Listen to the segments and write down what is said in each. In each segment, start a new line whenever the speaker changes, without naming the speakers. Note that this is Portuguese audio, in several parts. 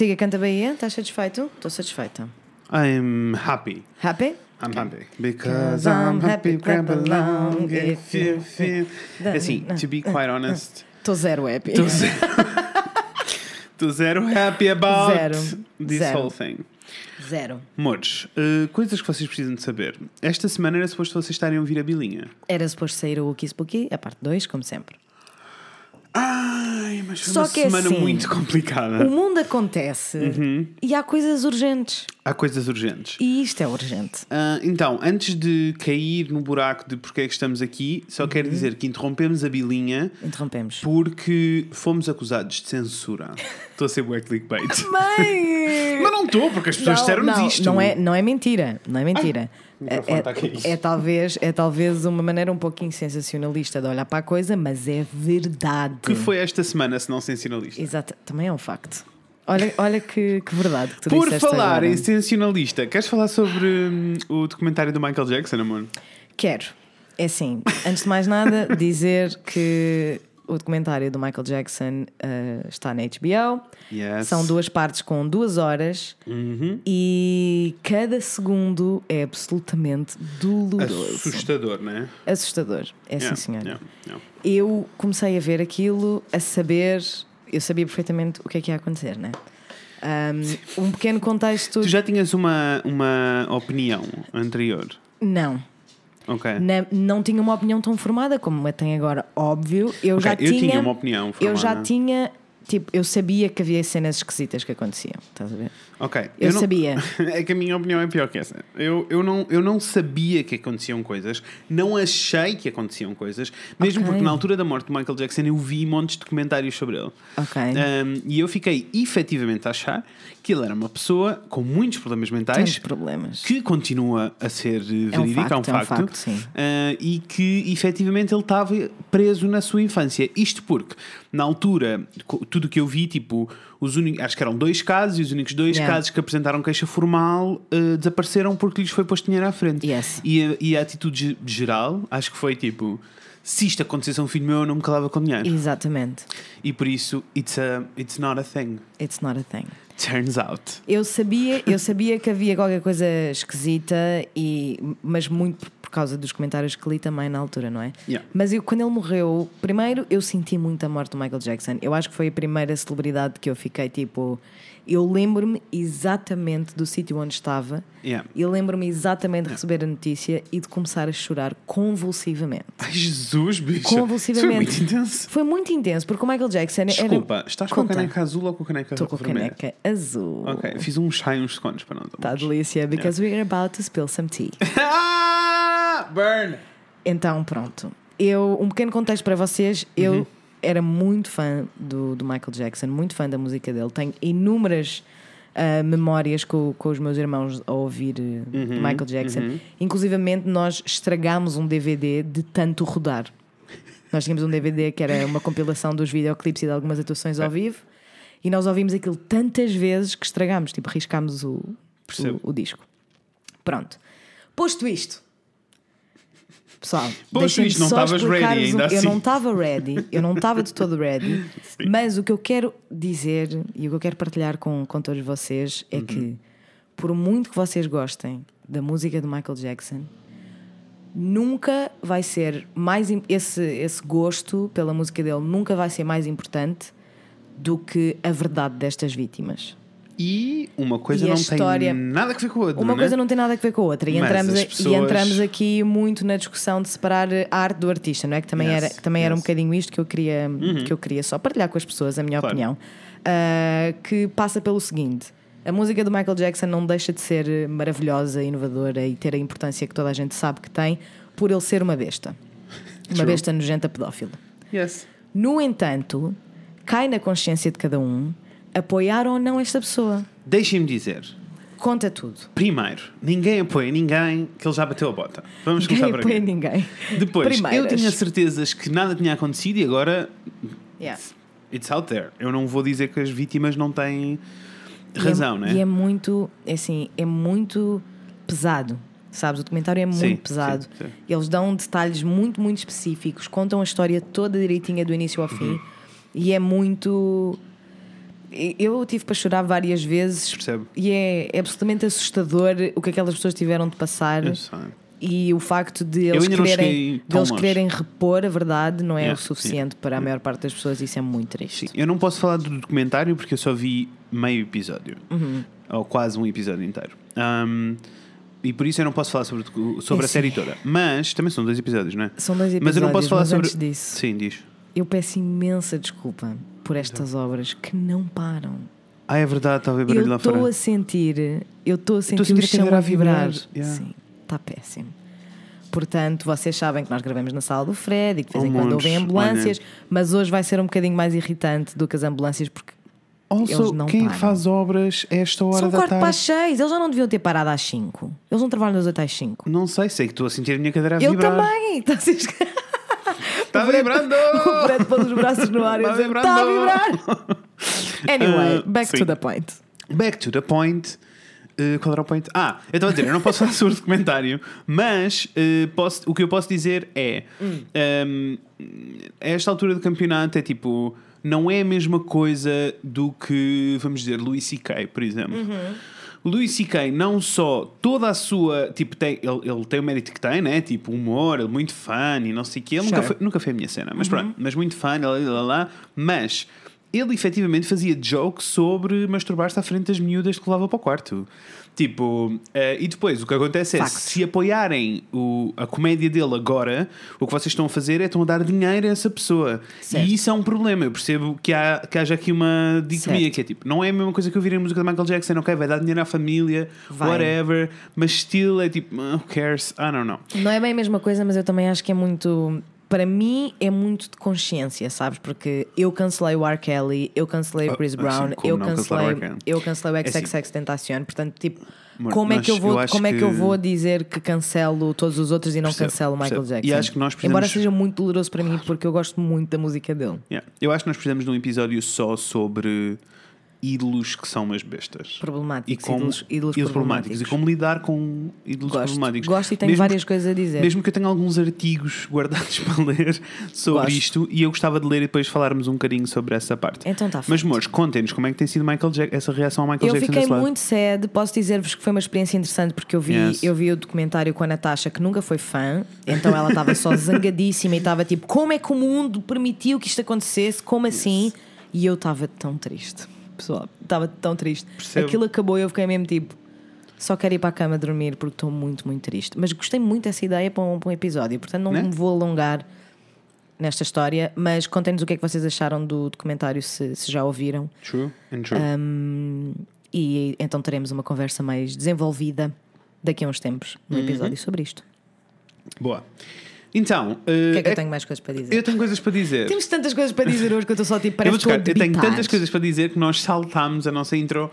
Siga, canta Bahia. Estás satisfeito? Estou satisfeita.
I'm happy.
Happy?
I'm happy. Because I'm happy, clap along if you feel. Assim, to be quite honest,
Estou zero happy.
estou zero, estou zero happy about
Zero.
this
Zero.
whole thing.
Zero.
Amores, uh, coisas que vocês precisam de saber. Esta semana era suposto vocês estarem a ouvir a bilinha.
Era suposto sair o Wookie Spooky, a parte 2, como sempre.
Ai, mas foi
Só
uma
que é
semana
assim,
muito complicada.
O mundo acontece
Uhum.
e há coisas urgentes.
Há coisas urgentes.
E isto é urgente.
Ah, então, antes de cair no buraco de porque é que estamos aqui, só quero
Uhum.
dizer que interrompemos a bilinha
Interrompemos.
porque fomos acusados de censura. Estou a ser bué clickbait.
Mãe!
Mas não estou, porque as pessoas disseram-nos isto.
Não é, não é mentira. Não é mentira.
microfone
é,
tá aqui.
é talvez, é talvez uma maneira um pouquinho sensacionalista de olhar para a coisa, mas é verdade.
que foi esta semana, se não sensacionalista?
Exato, também é um facto. Olha, olha que, que verdade que tu
Por falar
agora.
em sensacionalista, queres falar sobre hum, o documentário do Michael Jackson, amor?
Quero. É assim, antes de mais nada, dizer que o documentário do Michael Jackson eh, está na HBO.
Yes.
São duas partes com duas horas
Uhum.
e cada segundo é absolutamente doloroso.
Assustador, não é?
Assustador. É
Yeah,
sim, senhora.
yeah, yeah.
Eu comecei a ver aquilo a saber, eu sabia perfeitamente o que é que ia acontecer, né? Um, um pequeno contexto.
Tu já tinhas uma, uma opinião anterior?
Não.
Ok.
Na- não tinha uma opinião tão formada como a tem agora, óbvio. Eu
Ok,
já
eu
tinha.
tinha uma opinião
Eu já
formada.
tinha. Tipo, eu sabia que havia cenas esquisitas que aconteciam. Estás a ver?
Ok.
Eu
não-
sabia.
É que a minha opinião é pior que essa. Eu, eu, não, eu não sabia que aconteciam coisas, não achei que aconteciam coisas, mesmo
Ok.
porque na altura da morte do Michael Jackson eu vi montes de documentários sobre ele.
Ok.
Um, e eu fiquei efetivamente a achar que ele era uma pessoa com muitos problemas mentais.
Tens problemas.
Que continua a ser eh,
É um
verídico, é um
facto, é um
facto,
facto, sim.
Uh, e que efetivamente ele estava preso na sua infância. Isto porque, na altura, tudo o que eu vi, tipo, os únicos, acho que eram dois casos, e os únicos dois
Yeah.
casos que apresentaram queixa formal uh, desapareceram porque lhes foi posto dinheiro à frente.
Yes.
E, a, e a atitude ge- geral, acho que foi tipo. Se isto acontecesse a um filho meu, eu não me calava com dinheiro.
Exatamente.
E por isso, it's, a, it's not a thing.
It's not a thing.
Turns out.
Eu sabia, eu sabia que havia qualquer coisa esquisita, e, mas muito por- causa dos comentários que li também na altura, não é?
Yeah.
Mas eu, quando ele morreu, primeiro eu senti muito a morte do Michael Jackson. Eu acho que foi a primeira celebridade que eu fiquei tipo. Eu lembro-me exatamente do sítio onde estava,
Yeah.
eu lembro-me exatamente de receber a notícia e de começar a chorar convulsivamente.
Ai, Jesus, bicho.
Convulsivamente.
Isso foi muito intenso.
Foi muito intenso, porque o Michael Jackson
Desculpa,
era.
estás com a
Conta.
caneca azul ou com a caneca
Estou com a caneca azul.
Ok, fiz um chá e uns segundos para nós.
Está delícia, because we're about to spill some tea.
Ah, burn!
Então, pronto. Eu, um pequeno contexto para vocês. Eu
Uhum.
era muito fã do, do Michael Jackson, muito fã da música dele. Tenho inúmeras ah, memórias com, com os meus irmãos a ouvir eh,
Uhum,
Michael Jackson. Inclusivamente, nós estragámos um DVD de tanto rodar. Nós tínhamos um DVD que era uma compilação dos videoclipes e de algumas atuações ao vivo. E nós ouvimos aquilo tantas vezes que estragámos, tipo, riscámos o, o, o disco. Pronto. Posto isto, pessoal, deixem-me
isto, não estavas ready ainda
um- Eu
assim.
não estava ready, eu não estava de todo ready, mas o que eu quero dizer e o que eu quero partilhar com, com todos vocês é
Uhum.
que, por muito que vocês gostem da música do Michael Jackson, nunca vai ser mais esse, esse gosto pela música dele nunca vai ser mais importante do que a verdade destas vítimas.
E uma coisa
E
não
história-
tem nada a ver com a outra.
Uma
né?
coisa não tem nada a ver com a outra. E
Mas
entramos,
pessoas-
e entramos aqui muito na discussão de separar a arte do artista, não é? Que também,
Yes,
era, que também era um
yes. Uhum.
bocadinho isto que eu queria, que eu queria só partilhar com as pessoas, a minha
Claro.
opinião. Ah, que passa pelo seguinte: a música do Michael Jackson não deixa de ser maravilhosa, inovadora e ter a importância que toda a gente sabe que tem por ele ser uma besta. Uma besta nojenta pedófila.
Yes.
No entanto, cai na consciência de cada um apoiar ou não esta pessoa.
Deixem-me dizer.
Conta tudo.
Primeiro, ninguém apoia ninguém que ele já bateu a bota. Vamos
Ninguém
começar por
apoia
aqui.
ninguém.
Depois, eu
Primeiras.
tinha certezas que nada tinha acontecido e agora
Yeah.
it's out there. Eu não vou dizer que as vítimas não têm
E
razão,
é,
né?
E é muito, é assim, é muito pesado. Sabes, o documentário é muito
Sim,
pesado.
sim, sim.
Eles dão detalhes muito, muito específicos, contam a história toda direitinha do início ao
Uhum.
fim e é muito. Eu tive para chorar várias vezes
Percebo.
e é, é absolutamente assustador o que aquelas pessoas tiveram de passar
Eu sei.
e o facto de eles, quererem, de eles quererem repor a verdade não é
Yeah,
o suficiente para a maior parte das pessoas. Isso é muito triste.
Sim, eu não posso falar do documentário porque eu só vi meio episódio.
Uhum.
Ou quase um episódio inteiro. Um, e por isso eu não posso falar sobre, sobre
É
a série
sim.
toda. Mas também são dois episódios, não é?
São dois
Mas eu não posso
episódios,
falar sobre.
antes disso.
Sim, diz.
Eu peço imensa desculpa por estas obras que não param.
Ah, é verdade, está a ver barulho
Eu
lá
estou
fora.
a sentir, eu estou a sentir,
a sentir
o
a
chão a vibrar.
vibrar. Yeah.
Sim, está péssimo. Portanto, vocês sabem que nós gravamos na sala do Fred e que de vez em quando ouvem ambulâncias, mas hoje vai ser um bocadinho mais irritante do que as ambulâncias porque
Also,
Eles não
quem
param.
faz obras a esta hora
são
da
quarto
tarde?
para as seis, eles já não deviam ter parado às cinco. Eles não trabalham das oito às cinco.
Não sei, sei que estou a sentir a minha cadeira a
Eu
vibrar.
também! Então, vocês-
Está vibrando!
o Fred pôs os braços no ar e
Está
dizer,
vibrando!
está a vibrar! Anyway,
Ah,
back
sim.
to the point.
Back to the point. Uh, qual era o point? Ah, eu estava a dizer, eu não posso falar sobre o documentário, mas uh, posso- o que eu posso dizer é: um, a esta altura do campeonato é tipo, não é a mesma coisa do que, vamos dizer, Louis C.K., por exemplo. O Louis C.K. não só toda a sua. Tipo, tem, ele, ele tem o mérito que tem, né? Tipo, humor, ele é muito fã e não sei o quê. Ele nunca, foi, nunca foi a minha cena, mas pronto, mas muito fã, lá, lá, lá, mas ele efetivamente fazia jokes sobre masturbar-se à frente das miúdas que levava para o quarto. Tipo, eh, e depois o que acontece é
Factos.
se apoiarem o, a comédia dele agora, o que vocês estão a fazer é estão a dar dinheiro a essa pessoa.
Certo.
E isso é um problema. Eu percebo que, há, que haja aqui uma dicotomia
Certo.
que é tipo, não é a mesma coisa que eu vir em música de Michael Jackson, ok, vai dar dinheiro à família,
Vai.
whatever, mas still é tipo, "Ah, who cares? I don't know.
Não é bem a mesma coisa, mas eu também acho que é muito. Para mim é muito de consciência, sabes? Porque eu cancelei o R. Kelly, eu cancelei o
Ah,
Chris
ah,
Brown,
sim, como
eu cancelei, eu cancelei o
É assim.
XXX Tentacion. Portanto, tipo,
Amor,
como é que eu
eu
vou,
acho
como é que eu vou dizer que cancelo todos os outros e não
Percebo,
cancelo o Michael
percebo.
Jackson?
E acho que nós
Embora
precisamos-
seja muito doloroso para mim, porque eu gosto muito da música dele.
Yeah. Eu acho que nós precisamos de um episódio só sobre ídolos que são umas bestas.
Problemáticos,
E como,
ídolos, ídolos
problemáticos.
problemáticos.
E como lidar com ídolos
Gosto,
problemáticos.
gosto e tenho
Mesmo
várias
que-
coisas a dizer.
Mesmo que eu tenha alguns artigos guardados para ler sobre
Gosto.
isto e eu gostava de ler e depois falarmos um bocadinho sobre essa parte.
Então está
Mas, amores, contem-nos como é que tem sido Michael Jack- essa reação ao Michael
Eu
Jackson
fiquei
desse lado.
muito sad. Posso dizer-vos que foi uma experiência interessante porque eu vi,
Yes.
eu vi o documentário com a Natasha, que nunca foi fã, então ela estava só zangadíssima e estava tipo: como é que o mundo permitiu que isto acontecesse? Como assim? E eu estava tão triste, pessoal, estava tão triste.
Percebo.
Aquilo acabou e eu fiquei mesmo tipo. Só quero ir para a cama dormir porque estou muito, muito triste. Mas gostei muito dessa ideia para um, para um episódio, portanto não
Né?
me vou alongar nesta história. Mas contem-nos o que é que vocês acharam do documentário, se, se já ouviram.
True and true.
Um, e então teremos uma conversa mais desenvolvida daqui a uns tempos no
Uhum.
episódio sobre isto.
Boa. Então,
O que é
uh,
que eu tenho mais coisas para dizer?
eu tenho coisas para dizer.
Temos tantas coisas para dizer hoje que eu estou só tipo,
Eu,
parece a
buscar. eu tenho tantas coisas para dizer que nós saltámos a nossa intro.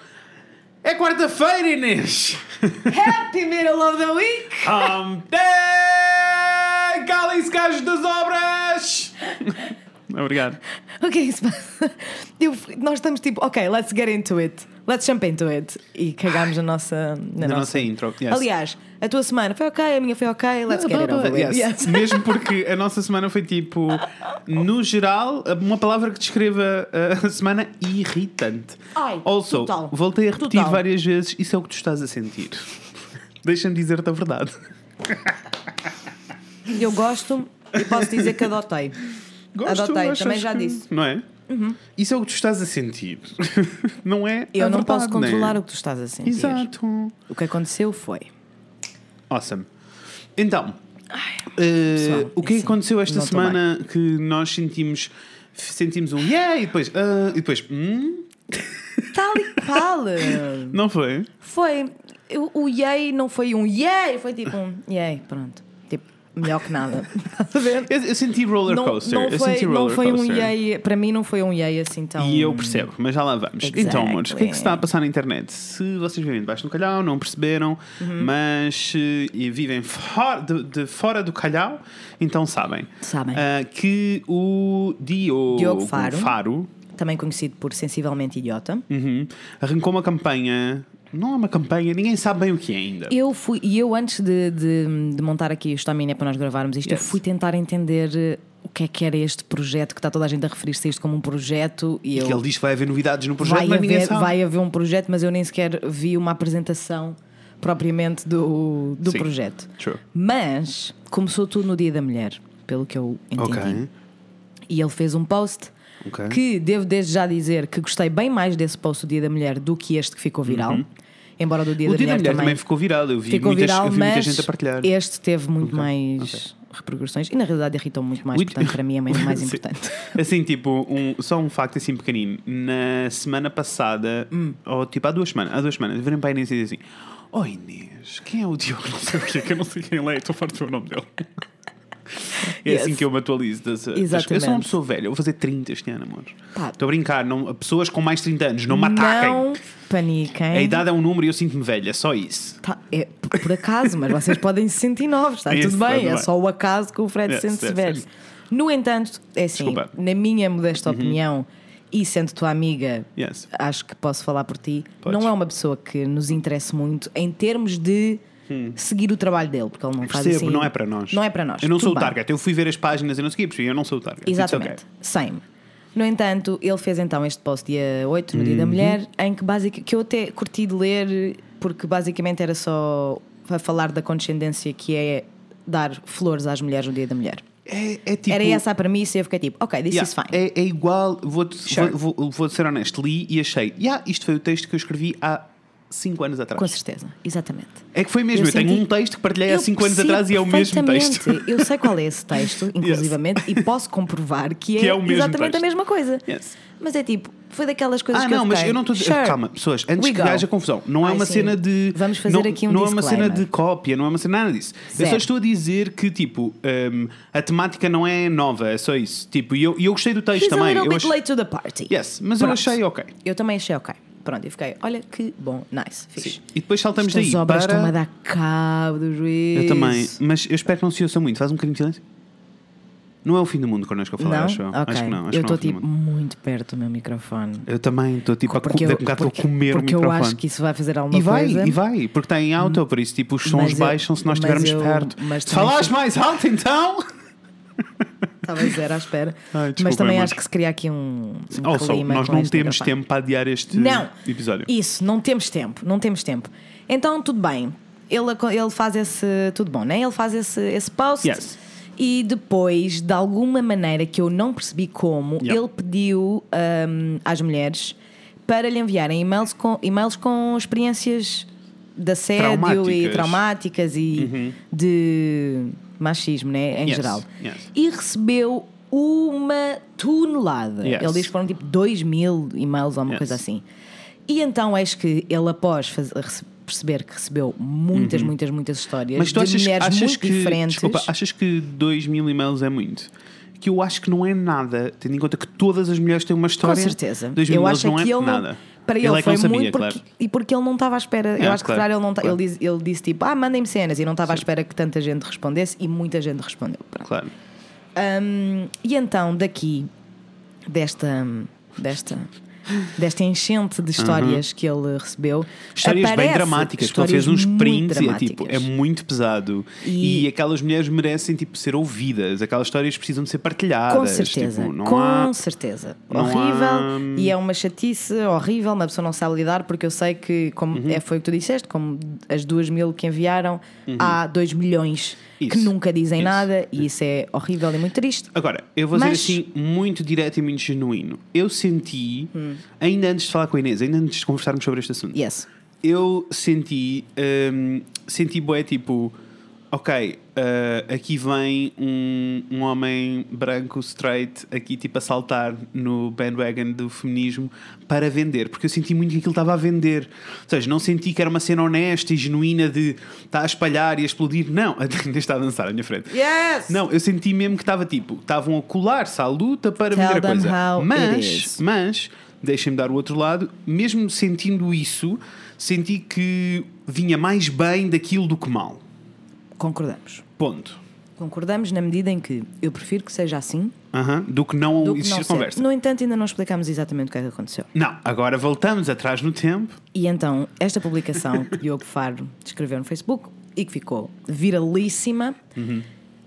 É quarta-feira, Inês!
Happy middle of the week!
Day! Calem-se, gajos das obras! Obrigado.
O que é isso? Eu- nós estamos tipo, ok, let's get into it. Let's jump into it. E cagámos na nossa. Na,
Na nossa intro. Yes.
Aliás, a tua semana foi ok, a minha foi ok, let's get it over with.
Yes.
Yes.
Mesmo porque a nossa semana foi tipo, no geral, uma palavra que descreva a semana irritante.
Ai,
also,
total.
voltei a repetir
Total.
várias vezes, isso é o que tu estás a sentir. Deixa-me dizer-te a verdade.
Eu gosto e posso dizer que adotei.
Gosto,
Adotei, também já
que-
disse.
Não é? Isso é o que tu estás a sentir. não é?
Eu
a
não
verdade,
posso controlar
né?
o que tu estás a sentir.
Exato.
O que aconteceu foi.
Awesome. Então, eh,
pessoal,
o que é aconteceu esta semana que nós sentimos sentimos um yeah e depois ah, e depois hum?
Tal e qual.
não foi?
foi. O, o yay não foi um yay, foi tipo um yay, pronto. Melhor que nada.
Eu, eu senti roller
Não,
coaster.
não
eu
foi,
senti
não foi um yay, para mim não foi um yay assim tão.
E eu percebo, mas já lá vamos. Então, amores, o que é que se está a
Exactly.
passar na internet? Se vocês vivem debaixo do calhau, não perceberam,
Uhum.
mas eh, e vivem fora de, de fora do calhau, então sabem.
Sabem.
ah, que o Diogo,
Diogo Faro.
Faro
Também conhecido por sensivelmente idiota.
uhum, arrancou uma campanha. Não é uma campanha, ninguém sabe bem o que é ainda.
Eu fui, e eu antes de, de, de montar aqui o Stamina para nós gravarmos isto, eu
Yes.
fui tentar entender eh, o que é que era este projeto, que está toda a gente a referir-se a isto como um projeto. E,
E
eu,
ele diz que vai haver novidades no projeto,
vai,
mas ninguém
haver,
sabe.
vai haver um projeto, mas eu nem sequer vi uma apresentação propriamente do, do
Sim.
projeto.
True.
Mas começou tudo no Dia da Mulher, pelo que eu entendi.
Ok.
E ele fez um post
Ok.
que devo desde já dizer que gostei bem mais desse post do Dia da Mulher do que este que ficou viral. Embora o do Dia,
Uhum. O
da,
Dia da
Mulher
Mulher também
também
ficou viral. Eu vi,
ficou
muitas,
viral,
eu vi muita gente a partilhar.
este teve muito
Ok,
mais repercussões e na realidade irritou muito mais, portanto para mim é mesmo mais importante.
Assim, tipo, um, só um facto assim pequenino. Na semana passada,
Hum.
ou tipo há duas semanas, há duas semanas, virem para a Inês e dizem assim: Oh Inês, quem é o Diogo? Não sei o quê, que eu não sei quem ele é, estou farto do nome dele. É
Yes.
assim que eu me atualizo. Das, das- eu
Exatamente.
sou uma pessoa velha, vou fazer 30 este ano, amor.
Pá.
Estou a brincar, não, pessoas com mais de 30 anos, não me ataquem.
Não paniquem.
A idade é um número e eu sinto-me velha, só isso.
Tá, é por, acaso, mas vocês podem se sentir novos, está
Isso,
tudo bem, é só o acaso que o Fred
Yes,
sente-se
yes,
velho. No entanto, é assim,
Desculpa. Uhum.
na minha modesta opinião, e sendo tua amiga,
Yes.
acho que posso falar por ti,
Podes.
não é uma pessoa que nos interesse muito em termos de seguir o trabalho dele, porque ele não faz
Hum. Percebo,
assim.
não é para nós.
Não é para nós.
Eu não sou o
Tudo bem.
target. Eu fui ver as páginas e não sei o eu não sou o target.
Exatamente.
okay.
Same. No entanto, ele fez então este post dia 8, no Dia da
Uhum.
Mulher, em que basicamente que eu até curti de ler, porque basicamente era só a falar da condescendência que é dar flores às mulheres no Dia da Mulher.
É, é tipo.
Era essa a premissa e eu fiquei tipo, ok, this
Yeah,
is fine.
é, é igual, vou-te
Sure.
vou, vou, vou ser honesto, li e achei, yeah, isto foi o texto que eu escrevi há 5 anos atrás.
Com certeza, exatamente.
É que foi mesmo, eu, tenho
senti-
um texto que partilhei há
Eu
5 anos atrás e é o mesmo texto.
Eu sei qual é esse texto, inclusivamente, e posso comprovar que é,
Que é
exatamente
texto.
a mesma coisa.
Yes.
Mas é tipo, foi daquelas coisas
Ah,
que
não,
eu
mas
fiquei,
eu não estou a dizer.
sure,
Calma, pessoas, antes que haja confusão, não é
Ai,
uma
sim.
cena de.
Vamos fazer
não,
aqui um
Não é uma cena
disclaimer.
de cópia, não é uma cena nada disso. Eu só estou a dizer que, tipo, hum, a temática não é nova, é só isso. Tipo, e eu, eu gostei do texto
He's a
também.
little
Eu
bit late to the party.
Yes, mas eu
Pronto.
achei ok.
Eu também achei ok. Pronto, e fiquei, olha que bom, nice, fixe.
Sim. E depois saltamos
Estas
daí.
obras
para...
estão-me a dar cabo do juízo.
Eu também, mas eu espero que não se ouça muito. Faz um bocadinho de silêncio. Não é o fim do mundo connosco a falar,
Não?
acho eu.
Ok.
Acho que não. Acho
eu
que é
estou
do
tipo muito perto do meu microfone.
Eu também estou tipo
Porque, eu,
a bocado estou a
porque,
comer
porque
o
eu
microfone.
acho que isso vai fazer alguma
E vai,
coisa.
e vai, porque está em alta, por isso tipo os sons
eu-
baixam se nós estivermos
eu-
perto.
mas
Se
também
falares
fico-
mais alto então.
Estava a dizer à espera.
Ai, desculpa,
Mas também
amor.
acho que se cria aqui um, um
Also,
clima
nós
com
não temos tempo para adiar este
Não,
episódio.
Isso, não temos tempo, não temos tempo. Então, tudo bem. Ele, ele faz esse. Tudo bom, né? Ele faz esse, esse post.
Yes.
E depois, de alguma maneira que eu não percebi como,
Yeah.
ele pediu hum, às mulheres para lhe enviarem e-mails com, e-mails com experiências de assédio e
Traumáticas. Uhum.
traumáticas e de machismo, né? Em
Yes,
geral.
yes.
E recebeu uma tonelada.
Yes.
Ele diz que foram tipo 2 mil e-mails ou uma
Yes.
coisa assim. E então eis que ele, após faz- rece- perceber que recebeu muitas, muitas, muitas histórias
Uhum. Mas tu
de
achas,
mulheres
achas
muito
que.
diferentes.
Desculpa, achas que 2 mil e-mails é muito? Que eu acho que não é nada, tendo em conta que todas as mulheres têm uma
com
história.
certeza.
2 mil
Eu
e-mails
acho
não é
que ele
nada.
não. Para ele,
é que
foi
sabia,
muito porque,
claro.
e porque ele não estava à espera.
É,
eu acho que
claro,
ele não
claro.
ele, diz- ele disse tipo, ah, mandem-me cenas e não estava à espera que tanta gente respondesse e muita gente respondeu. Pronto.
Claro.
Hum, e então, daqui, desta, desta, desta enchente de histórias que ele recebeu,
Histórias bem dramáticas, que ele fez
histórias
uns prints e é tipo, é muito pesado. E...
E-
aquelas mulheres merecem tipo, ser ouvidas, aquelas histórias precisam de ser partilhadas.
Com certeza,
Tipo,
com
há...
certeza.
não
horrível
há-
e é uma chatice horrível, uma pessoa não sabe lidar, porque eu sei que, como
Uhum.
é, foi o que tu disseste, como as duas mil que enviaram, há dois milhões que
Uhum. Isso,
nunca dizem
isso.
nada e isso é horrível e muito triste.
Agora, eu vou
Mas-
dizer assim, muito direto e muito genuíno. Eu senti,
Hum.
Ainda antes de falar com a Inês, ainda antes de conversarmos sobre este assunto,
Yes.
eu senti, hum, senti bué tipo, ok, uh, aqui vem um, um homem branco, straight, aqui tipo a saltar no bandwagon do feminismo para vender, porque eu senti muito que aquilo estava a vender. Ou seja, não senti que era uma cena honesta e genuína de estar a espalhar e a explodir. Não, ainda está a dançar à minha frente.
Yes!
Não, eu senti mesmo que estava tipo, estavam a colar-se à luta para
Tell
vender a coisa. Mas, mas, deixem-me dar o outro lado, mesmo sentindo isso, senti que vinha mais bem daquilo do que mal.
Concordamos.
Ponto.
Concordamos na medida em que eu prefiro que seja assim
Aham, Do que não
do que
existir
não
conversa.
No entanto, ainda não explicamos exatamente o que é que aconteceu.
Não, agora voltamos atrás no tempo.
E então, esta publicação que Diogo Faro escreveu no Facebook e que ficou viralíssima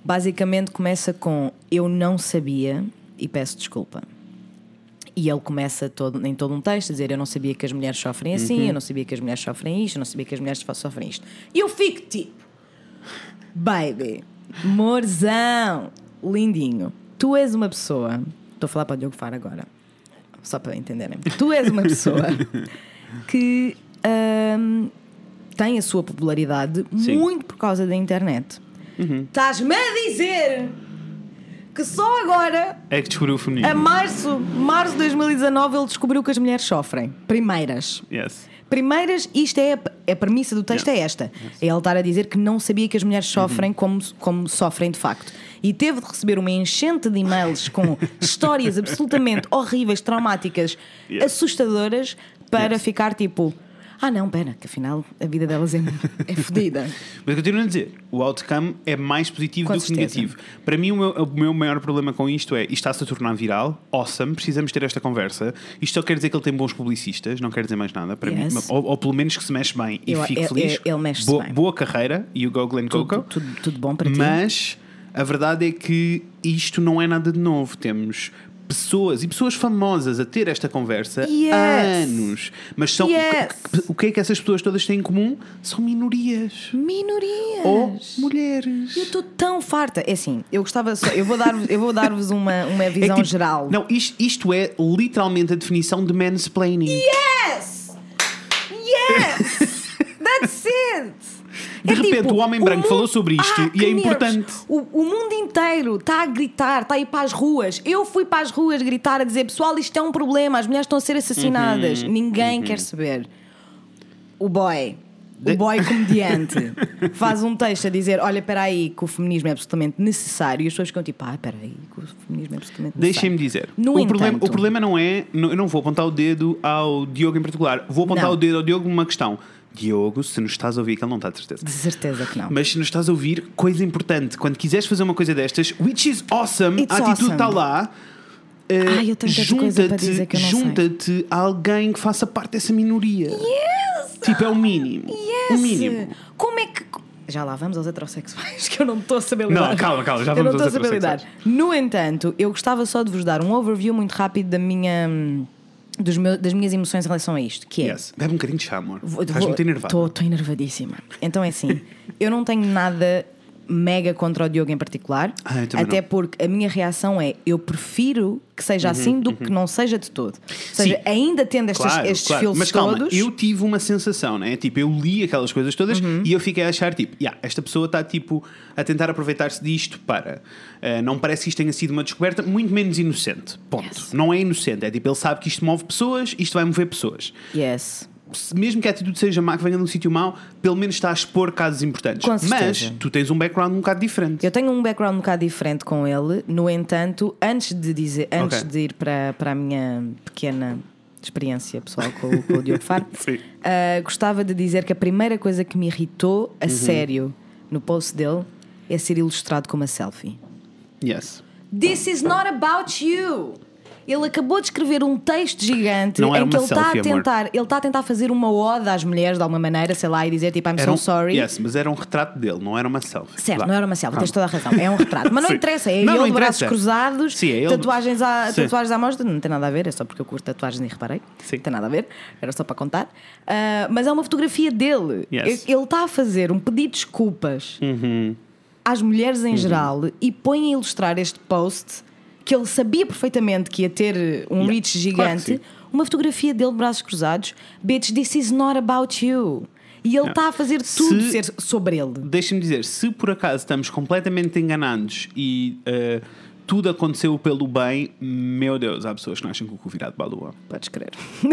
Basicamente começa com eu não sabia e peço desculpa. E ele começa todo, em todo um texto a dizer: Eu não sabia que as mulheres sofrem assim, eu não sabia que as mulheres sofrem isto, eu não sabia que as mulheres sofrem isto. E eu fico tipo: Baby, morzão, lindinho, tu és uma pessoa. Estou a falar para o Diogo Faro agora, só para entenderem. Tu és uma pessoa que hum, tem a sua popularidade
Sim.
muito por causa da internet. Estás-me a dizer que só agora
É que descobriu o feminino.
a março, março de 2019, ele descobriu que as mulheres sofrem. Primeiras.
Yes.
Primeiras, isto é a, a premissa do texto,
Yes.
é esta. É ele estar a dizer que não sabia que as mulheres sofrem como, como sofrem de facto. E teve de receber uma enchente de e-mails com histórias absolutamente horríveis, traumáticas,
Yes.
assustadoras, para
Yes.
ficar tipo. Ah não, pera, que afinal a vida delas é, é fodida.
Mas continuo a dizer, o outcome é mais positivo
Com
do que
certeza.
negativo. Para mim, o meu, o meu maior problema com isto é isto está-se a tornar viral, awesome, precisamos ter esta conversa. Isto só quer dizer que ele tem bons publicistas, não quer dizer mais nada. Para
Yes.
mim, ou, ou pelo menos que se mexe bem e
Eu-
fique
ele-
feliz.
ele- ele mexe-se
boa,
bem.
boa carreira, e o Glenn Coco.
tudo, tudo, tudo bom para ti?
Mas a verdade é que isto não é nada de novo. Temos pessoas e pessoas famosas a ter esta conversa
Yes.
há anos. Mas são,
Yes.
o, que, é que essas pessoas todas têm em comum? São minorias.
Minorias.
Ou mulheres.
Eu estou tão farta. É assim, eu gostava só. Eu vou dar-vos eu vou dar-vos uma, uma visão
tipo-
geral.
Não, isto, isto é literalmente a definição de mansplaining.
Yes! Yes! That's it!
De repente, o homem branco falou sobre isto
Ah,
e é importante.
O, o mundo inteiro está a gritar, está a ir para as ruas. Eu fui para as ruas gritar a dizer: pessoal, isto é um problema, as mulheres estão a ser assassinadas.
Uhum,
Ninguém quer saber. O boy. O boy comediante faz um texto a dizer: Olha, espera aí, que o feminismo é absolutamente necessário. E as pessoas ficam tipo: Ah, espera aí, que o feminismo é absolutamente necessário.
Deixem-me dizer.
No
o, problema,
entanto-
o problema não é. Eu não vou apontar o dedo ao Diogo em particular. Vou apontar
Não.
o dedo ao Diogo numa questão. Diogo, se nos estás a ouvir, que ele não está de certeza.
De certeza que não.
Mas se nos estás a ouvir, coisa importante, quando quiseres fazer uma coisa destas, which is awesome,
It's
a atitude
awesome.
está lá.
eu para
junta-te
dizer que eu não sei.
junta-te a alguém que faça parte dessa minoria.
Yes!
Tipo, é o mínimo. O
Yes!
mínimo.
Como é que. Já lá vamos aos heterossexuais, que eu não estou a saber lidar.
Não, calma, calma, já
Eu não
vamos
estou a
aos
saber lidar.
heterossexuais.
No entanto, eu gostava só de vos dar um overview muito rápido da minha, hum, meu- das minhas emoções em relação a isto, que é.
Yes. Bebe um bocadinho de chá, amor. Estás muito enervado.
Estou estou enervadíssima. Então é assim, eu não tenho nada mega contra o Diogo em particular,
Ah,
até
não.
porque a minha reação é eu prefiro que seja assim do que não seja de todo. Ou seja,
Uhum, Sim.
ainda tendo estes,
Claro,
estes
claro. Mas calma,
todos.
eu tive uma sensação, né? Tipo, eu li aquelas coisas todas
Uhum.
e eu fiquei a achar, tipo, yeah, esta pessoa está, tipo, a tentar aproveitar-se disto para. eh, não parece que isto tenha sido uma descoberta, muito menos inocente. Ponto.
Yes.
Não é inocente. É tipo, ele sabe que isto move pessoas, isto vai mover pessoas.
Yes.
Mesmo que a atitude seja má, que venha de um sítio mau, pelo menos está a expor casos importantes. Mas tu tens um background um bocado diferente.
Eu tenho um background um bocado diferente com ele, no entanto, antes de dizer, antes
Ok.
de ir para, para a minha pequena experiência pessoal com, o- com o Diogo Faro, ah, gostava de dizer que a primeira coisa que me irritou
Uhum.
a sério no post dele é ser ilustrado com uma selfie.
Yes.
This is not about you. Ele acabou de escrever um texto gigante em que ele está a
selfie, amor.
tentar, ele está a tentar fazer uma ode às mulheres de alguma maneira, sei lá, e dizer tipo I'm
Era
so
um,
sorry.
Yes, mas era um retrato dele, não era uma selfie.
Certo,
Vá.
não era uma selfie, tens toda a razão. É um retrato. Mas não interessa, é
Não, não
ele de braços cruzados,
Sim, é ele-
tatuagens, à,
Sim.
tatuagens à mostra, não tem nada a ver, é só porque eu curto tatuagens e reparei.
Sim.
Não tem nada a ver, era só para contar. Ah, mas é uma fotografia dele.
Yes.
Ele está a fazer um pedido de desculpas
Uhum.
às mulheres em geral e põe a ilustrar este post que ele sabia perfeitamente que ia ter um
Yeah.
reach
Claro
gigante.
sim.
uma fotografia dele de braços cruzados. Bitch, this is not about you. E ele está a fazer tudo
Se-
ser sobre ele.
Deixa-me dizer, se por acaso estamos completamente enganados e eh, tudo aconteceu pelo bem, meu Deus, há pessoas que não acham que o cu virado para a lua.
Podes crer.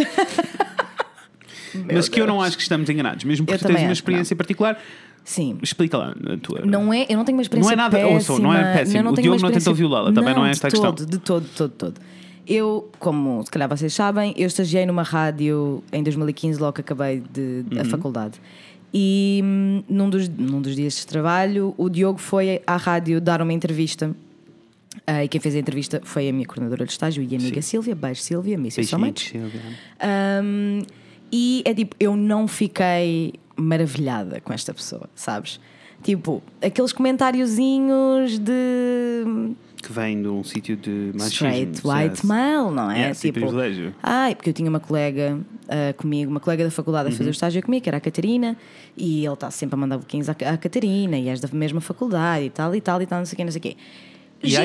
Mas que eu não acho que estamos enganados, mesmo porque tens uma experiência particular.
Sim.
Explica lá a tua.
Não é, eu não tenho uma experiência
Não é nada-
péssima.
ouçam, não é péssimo.
eu
O Diogo não tentou violá-la, também não é
de
esta a questão.
De todo, de todo, de todo. Eu, como se calhar vocês sabem, eu estagiei numa rádio em 2015, logo que acabei de, a
Uhum.
faculdade. E hum, num dos, num dos dias de trabalho, o Diogo foi à rádio dar uma entrevista. Ah, e quem fez a entrevista foi a minha coordenadora de estágio e amiga Sílvia. Beijo, Sílvia, miss you so much.
Beijinhos, Silvia.
Um, e é tipo, eu não fiquei maravilhada com esta pessoa, sabes? Tipo, aqueles comentáriozinhos de
Que vem de um sítio de machismo.
straight white
yes.
male, não é?
E privilégio.
ai, porque eu tinha uma colega ah, comigo, uma colega da faculdade a
Uhum.
fazer o estágio comigo, que era a Catarina, e ele está sempre a mandar boquinhos à, à Catarina, e és da mesma faculdade e tal, e tal, e tal, não sei o quê, não sei o quê.
E há,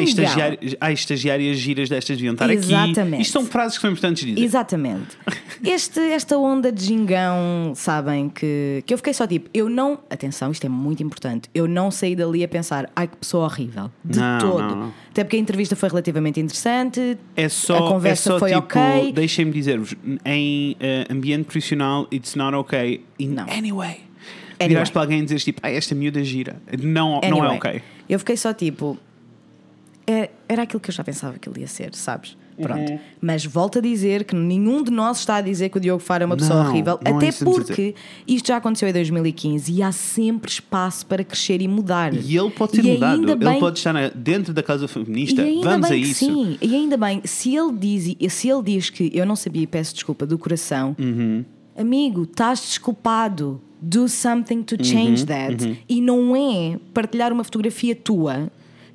há estagiárias giras destas deviam estar aqui.
Exatamente.
Isto são frases que são importantes dizer.
Exatamente. Este, esta onda de gingão, sabem, que, que eu fiquei só tipo, eu não. Atenção, isto é muito importante. Eu não saí dali a pensar, ai que pessoa horrível. De
Não,
todo.
não, não.
Até porque a entrevista foi relativamente interessante.
É só,
a conversa
é só
foi
tipo,
ok.
deixem-me dizer-vos, em eh, ambiente profissional, it's not okay. In
Não.
anyway.
Anyway.
Virares para alguém e dizes tipo, ah, esta miúda é gira. Não, não é
Anyway,
ok.
Eu fiquei só tipo. É- Era aquilo que eu já pensava que ele ia ser, sabes? Pronto.
Uhum.
Mas volto a dizer que nenhum de nós está a dizer que o Diogo Faro é uma pessoa
Não,
horrível,
não é
até
a
porque isto já aconteceu em 2015 e há sempre espaço para crescer e mudar.
E ele pode ter
E
mudado. Ele
bem-
pode estar dentro da casa feminista.
E
Vamos a isso.
sim, e ainda bem, se ele diz, se ele diz que eu não sabia e peço desculpa do coração,
Uhum.
amigo, estás desculpado. Do something to
Uhum,
change that. E não é partilhar uma fotografia tua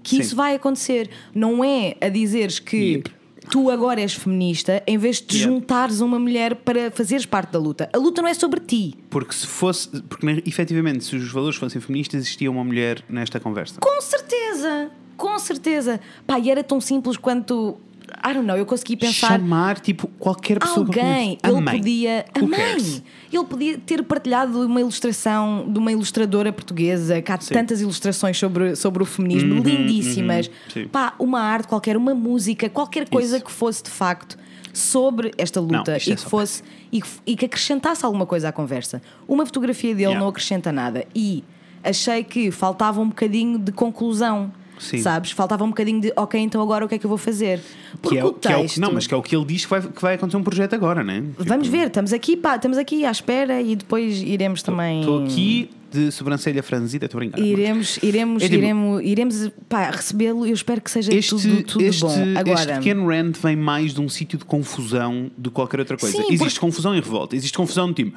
que
Sim.
isso vai acontecer. Não é a dizeres que
Yep.
tu agora és feminista em vez de
Yep.
juntares uma mulher para fazeres parte da luta. A luta não é sobre ti.
Porque se fosse, porque efetivamente, se os valores fossem feministas, existia uma mulher nesta conversa.
Com certeza, com certeza. Pá, e era tão simples quanto. I don't know, eu consegui pensar.
Chamar tipo qualquer pessoa que
Alguém.
A
ele
mãe.
podia. A
Who
mãe!
cares?
Ele podia ter partilhado uma ilustração de uma ilustradora portuguesa, que há
Sim.
tantas ilustrações sobre, sobre o feminismo,
Uhum,
lindíssimas.
uhum.
Pá, uma arte qualquer, uma música, qualquer coisa
Isso.
que fosse de facto sobre esta luta
Não, isto é
e que fosse e que, e que acrescentasse alguma coisa à conversa. Uma fotografia dele
Yeah.
não acrescenta nada e achei que faltava um bocadinho de conclusão.
Sim.
Sabes? Faltava um bocadinho de, ok, então agora o que é que eu vou fazer? Porque
Que é, o-
o
que é o-
texto.
não, mas que é o que ele diz que vai, que vai acontecer um projeto agora, né?
Vamos ver, estamos aqui, pá, estamos aqui à espera e depois iremos também.
Estou aqui de sobrancelha franzida, estou a brincar.
Iremos, iremos,
É tipo-
iremos, iremos pá, recebê-lo. Eu espero que seja
Este,
tudo, tudo
este,
bom.
este
Agora,
pequeno rant vem mais de um sítio de confusão do que qualquer outra coisa.
Sim,
existe
porque-
confusão e revolta. Existe confusão no time.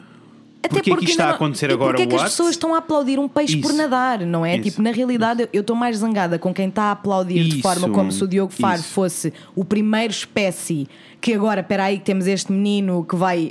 Até
é
porque
isto está a
não-
acontecer
e
agora?
Porque é que as
What?
pessoas estão a aplaudir um peixe por
Isso.
nadar, não é?
Isso.
Tipo, na realidade, eu- eu estou mais zangada com quem está a aplaudir de
Isso.
forma como se o Diogo Faro
Isso.
fosse o primeiro espécie que agora, espera aí, temos este menino que vai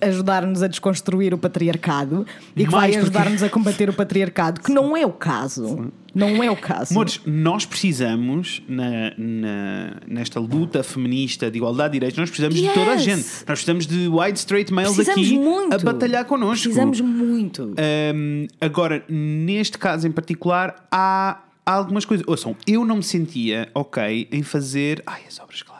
ajudar-nos a desconstruir o patriarcado e que
Uhum. Mais
vai
porque-
ajudar-nos a combater o patriarcado, que não é o caso. Não é o caso.
Amores, nós precisamos, na, na- nesta luta feminista de igualdade de direitos, nós precisamos de toda a
Yes.
gente. Nós precisamos de white straight males
Precisamos
aqui
muito.
a batalhar connosco.
Precisamos muito.
Um, agora, neste caso em particular, há, há algumas coisas. Ouçam, eu não me sentia ok em fazer. Ai, as obras calaram-se.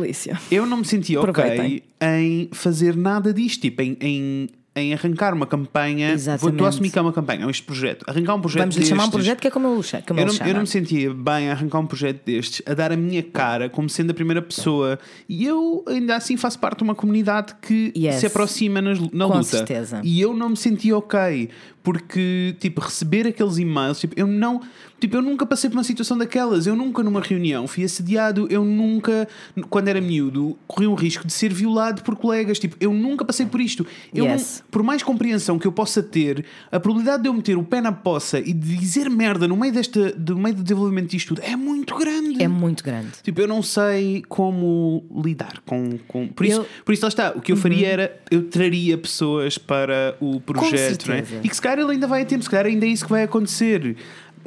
Delícia.
Eu não me sentia ok
Aproveitem.
em fazer nada disto, tipo, em, em, em arrancar uma campanha. Vou, estou
Exatamente.
a assumir que é uma campanha, é este projeto. Arrancar um projeto
Vamos lhe chamar um projeto que é como cha- como
eu
ele
não,
chama.
eu não me sentia bem a arrancar um projeto destes, a dar a minha cara como sendo a primeira pessoa. E eu ainda assim faço parte de uma comunidade que
Yes.
se aproxima nas- na
Com
luta.
certeza.
E eu não me sentia ok. Porque, tipo, receber aqueles e-mails, tipo, eu não. Tipo, eu nunca passei por uma situação daquelas. Eu nunca, numa reunião, fui assediado. Eu nunca, quando era miúdo, corri um risco de ser violado por colegas. Tipo, eu nunca passei por isto. Eu
Yes.
não- por mais compreensão que eu possa ter, a probabilidade de eu meter o pé na poça e de dizer merda no meio, desta, do meio do desenvolvimento disto tudo é muito grande.
É muito grande.
Tipo, eu não sei como lidar com. com... Por, isso,
Eu- Uhum.
por isso, lá está. O que eu faria era. Eu traria pessoas para o projeto, é?
certeza.
E que se calhar ele ainda vai a tempo, se calhar ainda é isso que vai acontecer.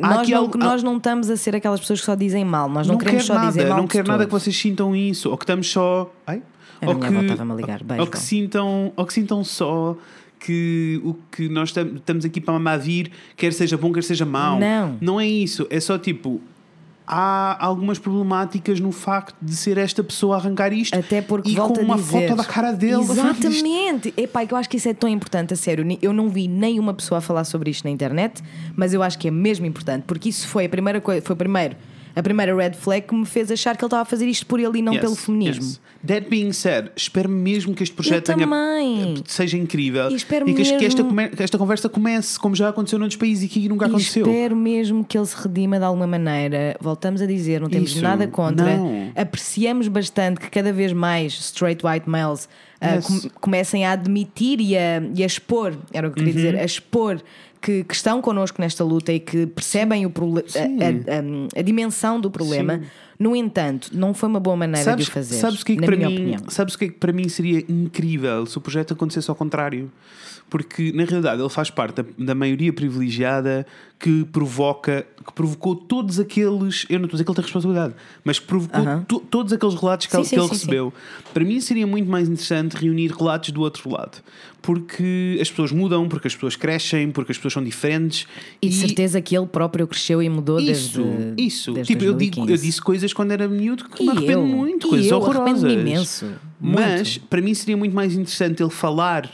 Há
Nós não,
algo-
nós não estamos a ser aquelas pessoas que só dizem mal. Nós não,
não
queremos
quero
só
nada,
dizer mal.
não quero nada que vocês sintam isso, ou que estamos só. Ai?
A ligar. Beijo,
ou que sintam, ou que sintam só que o que nós tam- estamos aqui para mamar vir, quer seja bom, quer seja mau.
Não.
Não é isso. É só tipo. Há algumas problemáticas no facto de ser esta pessoa a arrancar isto
Até porque
e com uma
dizer,
foto da cara dele.
Exatamente. Epá, que eu acho que isso é tão importante, a sério. Eu não vi nenhuma pessoa a falar sobre isto na internet, mas eu acho que é mesmo importante, porque isso foi a primeira coisa, foi primeiro, a primeira red flag que me fez achar que ele estava a fazer isto por ele e não
Yes,
pelo feminismo.
yes. That being said, espero mesmo que este projeto tenha- seja incrível
E espero
que, este- que esta,
mesmo-
que esta conversa comece como já aconteceu noutros países e que nunca
E
aconteceu.
espero mesmo que ele se redima de alguma maneira. Voltamos a dizer, não temos
Isso,
nada contra.
não.
Apreciamos bastante que cada vez mais straight white males ah,
Yes.
com- comecem a admitir e a, e a expor, era o que eu queria
Uhum.
dizer, a expor que, que estão connosco nesta luta e que percebem o a, a- a- a dimensão do problema. No entanto, não foi uma boa maneira de o fazer.
Sabes o que é que para mim,
opinião.
sabes o que é que para mim seria incrível se o projeto acontecesse ao contrário? Porque na realidade ele faz parte da, da maioria privilegiada que provoca, que provocou todos aqueles, eu não estou a dizer que ele tem responsabilidade, mas que provocou to- todos aqueles relatos que
Sim,
ele,
sim,
que ele
sim,
recebeu. Para mim seria muito mais interessante reunir relatos do outro lado, porque as pessoas mudam, porque as pessoas crescem, porque as pessoas são diferentes
E de certeza que ele próprio cresceu e mudou
isso,
desde.
isso.
desde
tipo, eu, digo,
2015.
eu disse coisas quando era miúdo que me
E
arrependo
eu?
muito,
E
coisas
eu
horrorosas.
imenso.
Mas
Muito.
para mim seria muito mais interessante ele falar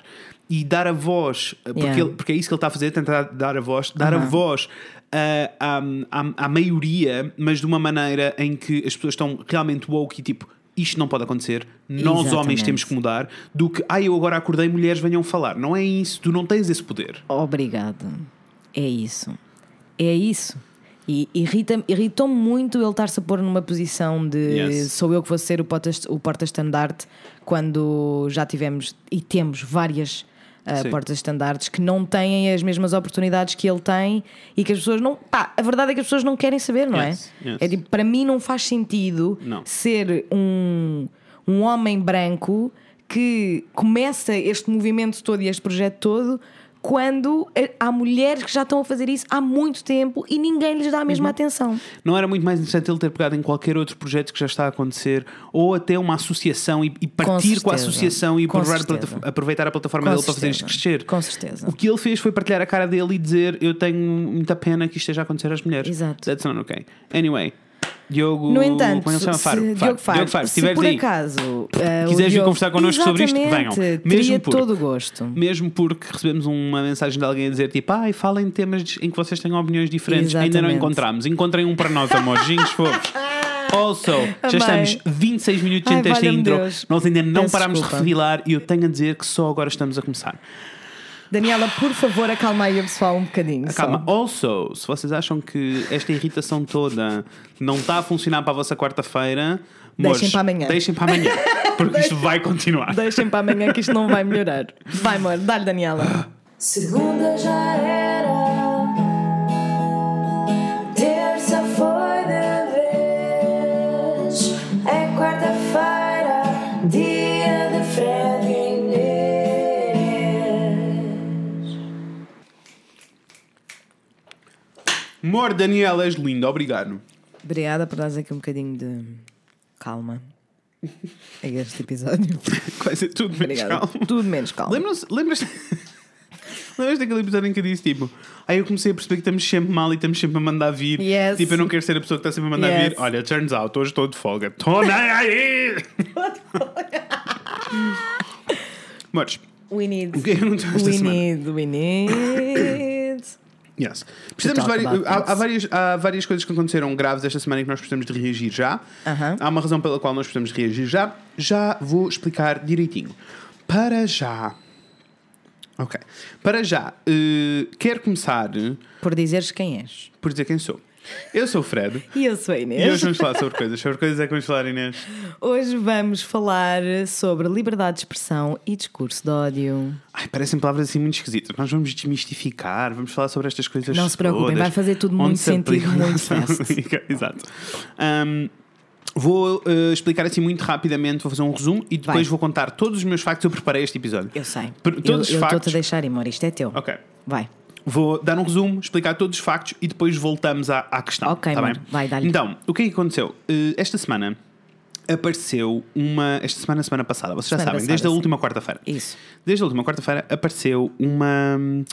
e dar a voz, porque,
Yeah.
ele- porque é isso que ele está a fazer, tentar dar a voz, dar a voz ah, à, à, à maioria, mas de uma maneira em que as pessoas estão realmente woke e tipo. Isto não pode acontecer, nós homens
Exatamente.
temos que mudar. Do que, ah, eu agora acordei, mulheres venham falar. Não é isso, tu não tens esse poder.
Obrigada. É isso. É isso. E irrita irritou-me muito ele estar-se a pôr numa posição de
Yes.
sou eu que vou ser o porta-estandarte quando já tivemos e temos várias ah,
Sim.
portas-estandartes que não têm as mesmas oportunidades que ele tem e que as pessoas não. Pá, a verdade é que as pessoas não querem saber, não
Yes,
é?
yes.
É tipo, para mim não faz sentido
Não.
ser um, um homem branco que começa este movimento todo e este projeto todo quando há mulheres que já estão a fazer isso há muito tempo e ninguém lhes dá a mesma atenção.
Não era muito mais interessante ele ter pegado em qualquer outro projeto que já está a acontecer ou até uma associação e, e partir com, a
certeza.
associação e
Com
aproveitar a,
certeza.
plataforma- aproveitar a plataforma
Com
dele para fazer isto
certeza.
crescer.
Com certeza.
O que ele fez foi partilhar a cara dele e dizer: Eu tenho muita pena que isto esteja a acontecer às mulheres.
Exato.
That's not okay. Anyway, Diogo.
No entanto,
é chama?
se,
Faro.
Diogo
Faro.
Faro,
Diogo Faro, se
se por
aí,
acaso o
quiseres vir
Diogo-
conversar connosco sobre isto, venham.
Exatamente,
Mesmo
teria
porque-
todo o gosto.
mesmo porque recebemos uma mensagem de alguém a dizer tipo, ai, falem de temas de- em que vocês tenham opiniões diferentes. Ainda não
Exatamente.
encontramos. Encontrem um para nós, amorzinhos fofos. Also, já estamos 26 minutos
Ai, valha-me
intro.
Deus.
Nós ainda não
Peço
parámos de
desculpa.
refilar e eu tenho a dizer que só agora estamos a começar.
Daniela, por favor, acalma aí o pessoal um bocadinho. só.
Calma, also, se vocês acham que esta irritação toda não está a funcionar para a vossa quarta-feira,
Deixem para amanhã.
Deixem para amanhã, porque isto vai continuar.
Deixem para amanhã que isto não vai melhorar. Vai, amor, dá-lhe, Daniela.
Segunda já era,
Amor, Daniela, és linda, obrigado.
Obrigada por dar aqui um bocadinho de calma a este episódio.
Vai ser tudo menos
Obrigada.
calmo.
Tudo menos calma.
Lembras-te lembras daquele episódio em que eu disse tipo Aí eu comecei a perceber que estamos sempre mal e estamos sempre a mandar vir
Yes.
Tipo, eu não quero ser a pessoa que está sempre a mandar
Yes.
vir Olha, turns out, hoje estou de folga Estou nem aí Mas,
We need.
o que é que esta
We
semana?
need, we need.
Yes. Precisamos há, há várias, há várias coisas que aconteceram graves esta semana e que nós precisamos de reagir já.
Aham.
Há uma razão pela qual nós precisamos de reagir já. Já vou explicar direitinho. Para já. Ok. Para já, eh, quero começar
Por dizeres quem és.
por dizer quem sou. Eu sou o Fred.
E eu sou a
E
Inês.
hoje vamos falar sobre coisas. Sobre coisas é que vamos falar, Inês.
Hoje vamos falar sobre liberdade de expressão e discurso de ódio.
Ai, parecem palavras assim muito esquisitas. Nós vamos desmistificar, vamos falar sobre estas coisas.
Não se preocupem,
todas,
vai fazer tudo muito
se
sentido, muito
aplica. Exato. Ahm, vou eh, explicar assim muito rapidamente, vou fazer um resumo e depois
Vai.
vou contar todos os meus factos. Eu preparei este episódio.
Eu sei.
Per-
eu
todos os
eu estou-te
factos.
a deixar, amor. Isto é teu.
Ok.
Vai.
Vou dar um resumo, explicar todos os factos e depois voltamos à, à questão.
Ok,
tá?
Vai, dá-lhe.
Então, o que é que aconteceu? Eh, esta semana apareceu uma. Esta semana, semana passada, vocês já
Semana
sabem,
passada,
desde a
sim.
última quarta-feira.
Isso.
Desde a última quarta-feira apareceu uma hum,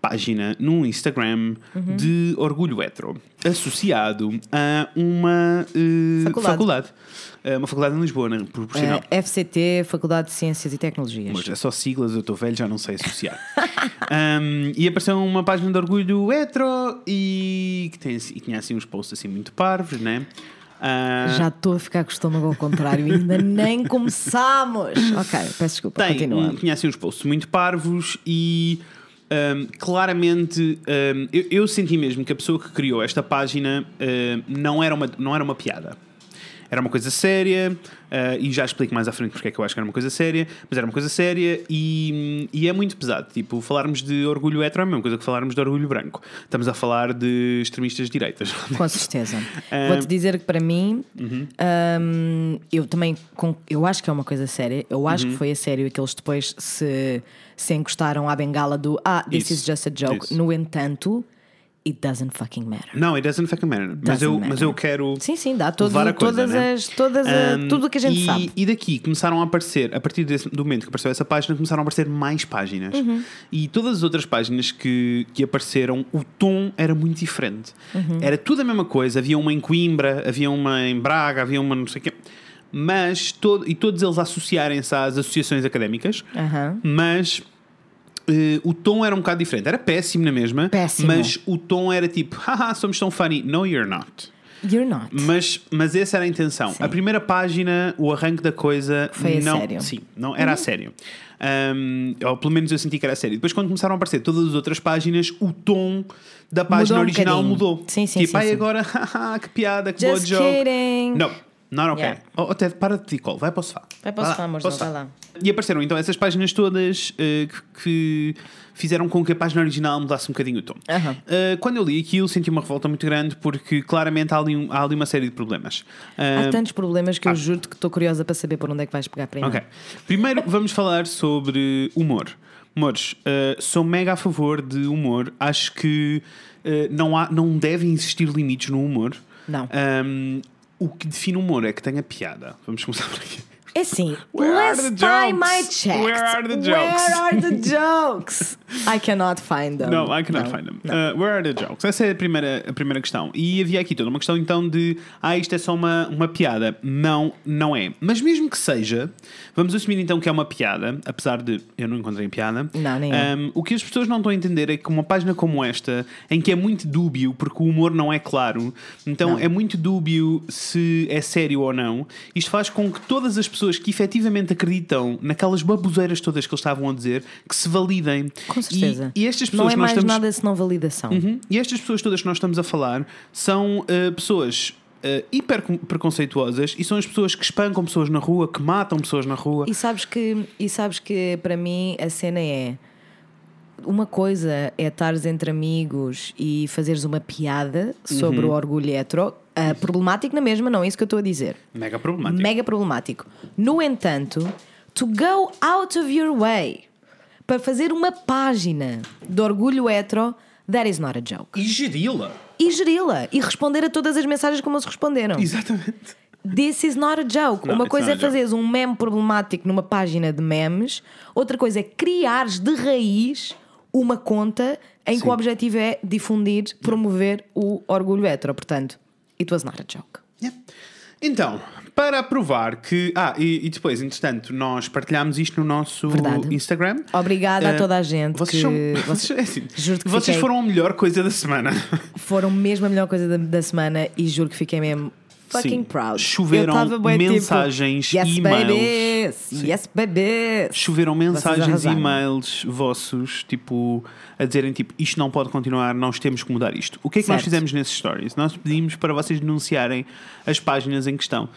página no Instagram
Uhum.
de orgulho hetero associado a uma eh,
Faculdade.
faculdade. Eh, uma faculdade em Lisboa, né, por, por sinal.
Eh, FCT, Faculdade de Ciências e Tecnologias.
Mas é só siglas, eu estou velho, já não sei associar. Um, e apareceu uma página de orgulho hetero e que, tem, assim- e tinha assim uns posts assim muito parvos, né? Ah,
Já estou a ficar com o estômago ao contrário, ainda nem começamos. Ok, peço desculpa,
tem,
continua.
um- tinha assim uns posts muito parvos e um, claramente um, eu, eu senti mesmo que a pessoa que criou esta página um, não, era uma, não era uma piada. Era uma coisa séria, uh, e já explico mais à frente porque é que eu acho que era uma coisa séria, mas era uma coisa séria e, e é muito pesado. Tipo, falarmos de orgulho hetero é a mesma coisa que falarmos de orgulho branco. Estamos a falar de extremistas de direitas.
Com certeza. Vou-te dizer que para mim, hum, eu também eu acho que é uma coisa séria. Eu acho que foi a sério que eles depois se, se encostaram à bengala do Ah, this
Isso.
is just a joke.
Isso.
No entanto, it doesn't fucking matter.
Não, it doesn't fucking matter. Mas
Doesn't
eu, mas
matter.
eu quero.
Sim, sim, dá todo,
levar a coisa,
todas
né?
as. Todas a-
Um,
tudo o que a gente
e,
sabe.
E daqui começaram a aparecer, a partir desse, do momento que apareceu essa página, começaram a aparecer mais páginas.
Uhum.
E todas as outras páginas que, que apareceram, o tom era muito diferente.
Uhum.
Era tudo a mesma coisa. Havia uma em Coimbra, havia uma em Braga, havia uma não sei o quê. Mas, todo, e todos eles associarem-se às associações académicas,
Aham.
mas eh, o tom era um bocado diferente. Era péssimo na mesma,
Péssimo.
mas o tom era tipo, haha, somos tão funny. No, you're not.
You're not.
Mas, mas essa era a intenção.
Sim.
A primeira página, o arranque da coisa.
Foi a
não,
sério. Uhum.
Sim, não, era a sério. Um, ou pelo menos eu senti que era a sério. Depois, quando começaram a aparecer todas as outras páginas, o tom da página
um
original
bocadinho.
mudou.
Sim, sim,
Tipo,
sim,
ai
sim.
agora, haha, que piada, que
Just
boa joke.
kidding.
Não, not ok.
Yeah.
Oh, oh, Ted, para de ticol, vai para o sofá.
Vai para o sofá, amor, vai lá.
E apareceram então essas páginas todas eh, que, que fizeram com que a página original mudasse um bocadinho o tom. Uh, quando eu li aquilo, senti uma revolta muito grande porque claramente há ali, um- há ali uma série de problemas.
Há
Uh,
tantos problemas que eu
ah.
juro-te que estou curiosa para saber por onde é que vais pegar primeiro.
ok. Primeiro vamos falar sobre humor. Humores. Uh, sou mega a favor de humor. Acho que uh, não, há, não devem existir limites no humor.
Não.
Um, o que define o humor é que tenha piada. Vamos começar por aqui.
É assim,
Where are
last
the
time
jokes?
I checked.
Where are the
Where
jokes?
are the jokes? I cannot find them.
No, I cannot
Não,
find them. Uh, where are the jokes? Essa é a primeira, a primeira questão. E havia aqui toda uma questão então de ah, isto é só uma, uma piada. Não, não é. Mas mesmo que seja, vamos assumir então que é uma piada, apesar de eu não encontrei piada.
Não, nem.
Um, o que as pessoas não estão a entender é que uma página como esta, em que é muito dúbio, porque o humor não é claro, então
Não.
é muito dúbio se é sério ou não, isto faz com que todas as pessoas que efetivamente acreditam naquelas baboseiras todas que eles estavam a dizer, que se validem.
Com certeza.
E, e estas pessoas
não é mais
estamos...
nada senão validação.
Uhum. E estas pessoas todas que nós estamos a falar são uh, pessoas uh, hiper preconceituosas e são as pessoas que espancam pessoas na rua, que matam pessoas na rua.
E sabes que, e sabes que para mim a cena é uma coisa é estares entre amigos e fazeres uma piada sobre
Uhum.
o orgulho hetero, ah, problemático na mesma, não é isso que eu estou a dizer.
Mega problemático.
Mega problemático. No entanto, to go out of your way para fazer uma página de orgulho hetero, that is not a joke.
E geri-la.
E geri-la e responder a todas as mensagens como eles responderam.
Exatamente.
This is not a joke.
Não,
uma coisa é fazeres um meme problemático numa página de memes, outra coisa é criares de raiz uma conta em que
Sim.
o objetivo é difundir, promover o orgulho hetero. Portanto, it was not a joke.
Yeah. Então, para provar que. Ah, e, e depois, entretanto, nós partilhámos isto no nosso
Verdade.
Instagram.
Obrigada a
Eh,
toda a gente
Vocês,
que-
são, vocês, é assim,
Juro que
vocês
fiquei-
foram a melhor coisa da semana.
Foram mesmo a melhor coisa da, da semana e juro que fiquei mesmo fucking
Sim.
proud.
Choveram
tipo,
mensagens,
yes,
e-mails.
babies! Yes, babies!
Choveram mensagens e e-mails vossos, tipo, a dizerem tipo, isto não pode continuar, nós temos que mudar isto. O que é que nós
Certo.
fizemos nesses stories? Nós pedimos para vocês denunciarem as páginas em questão.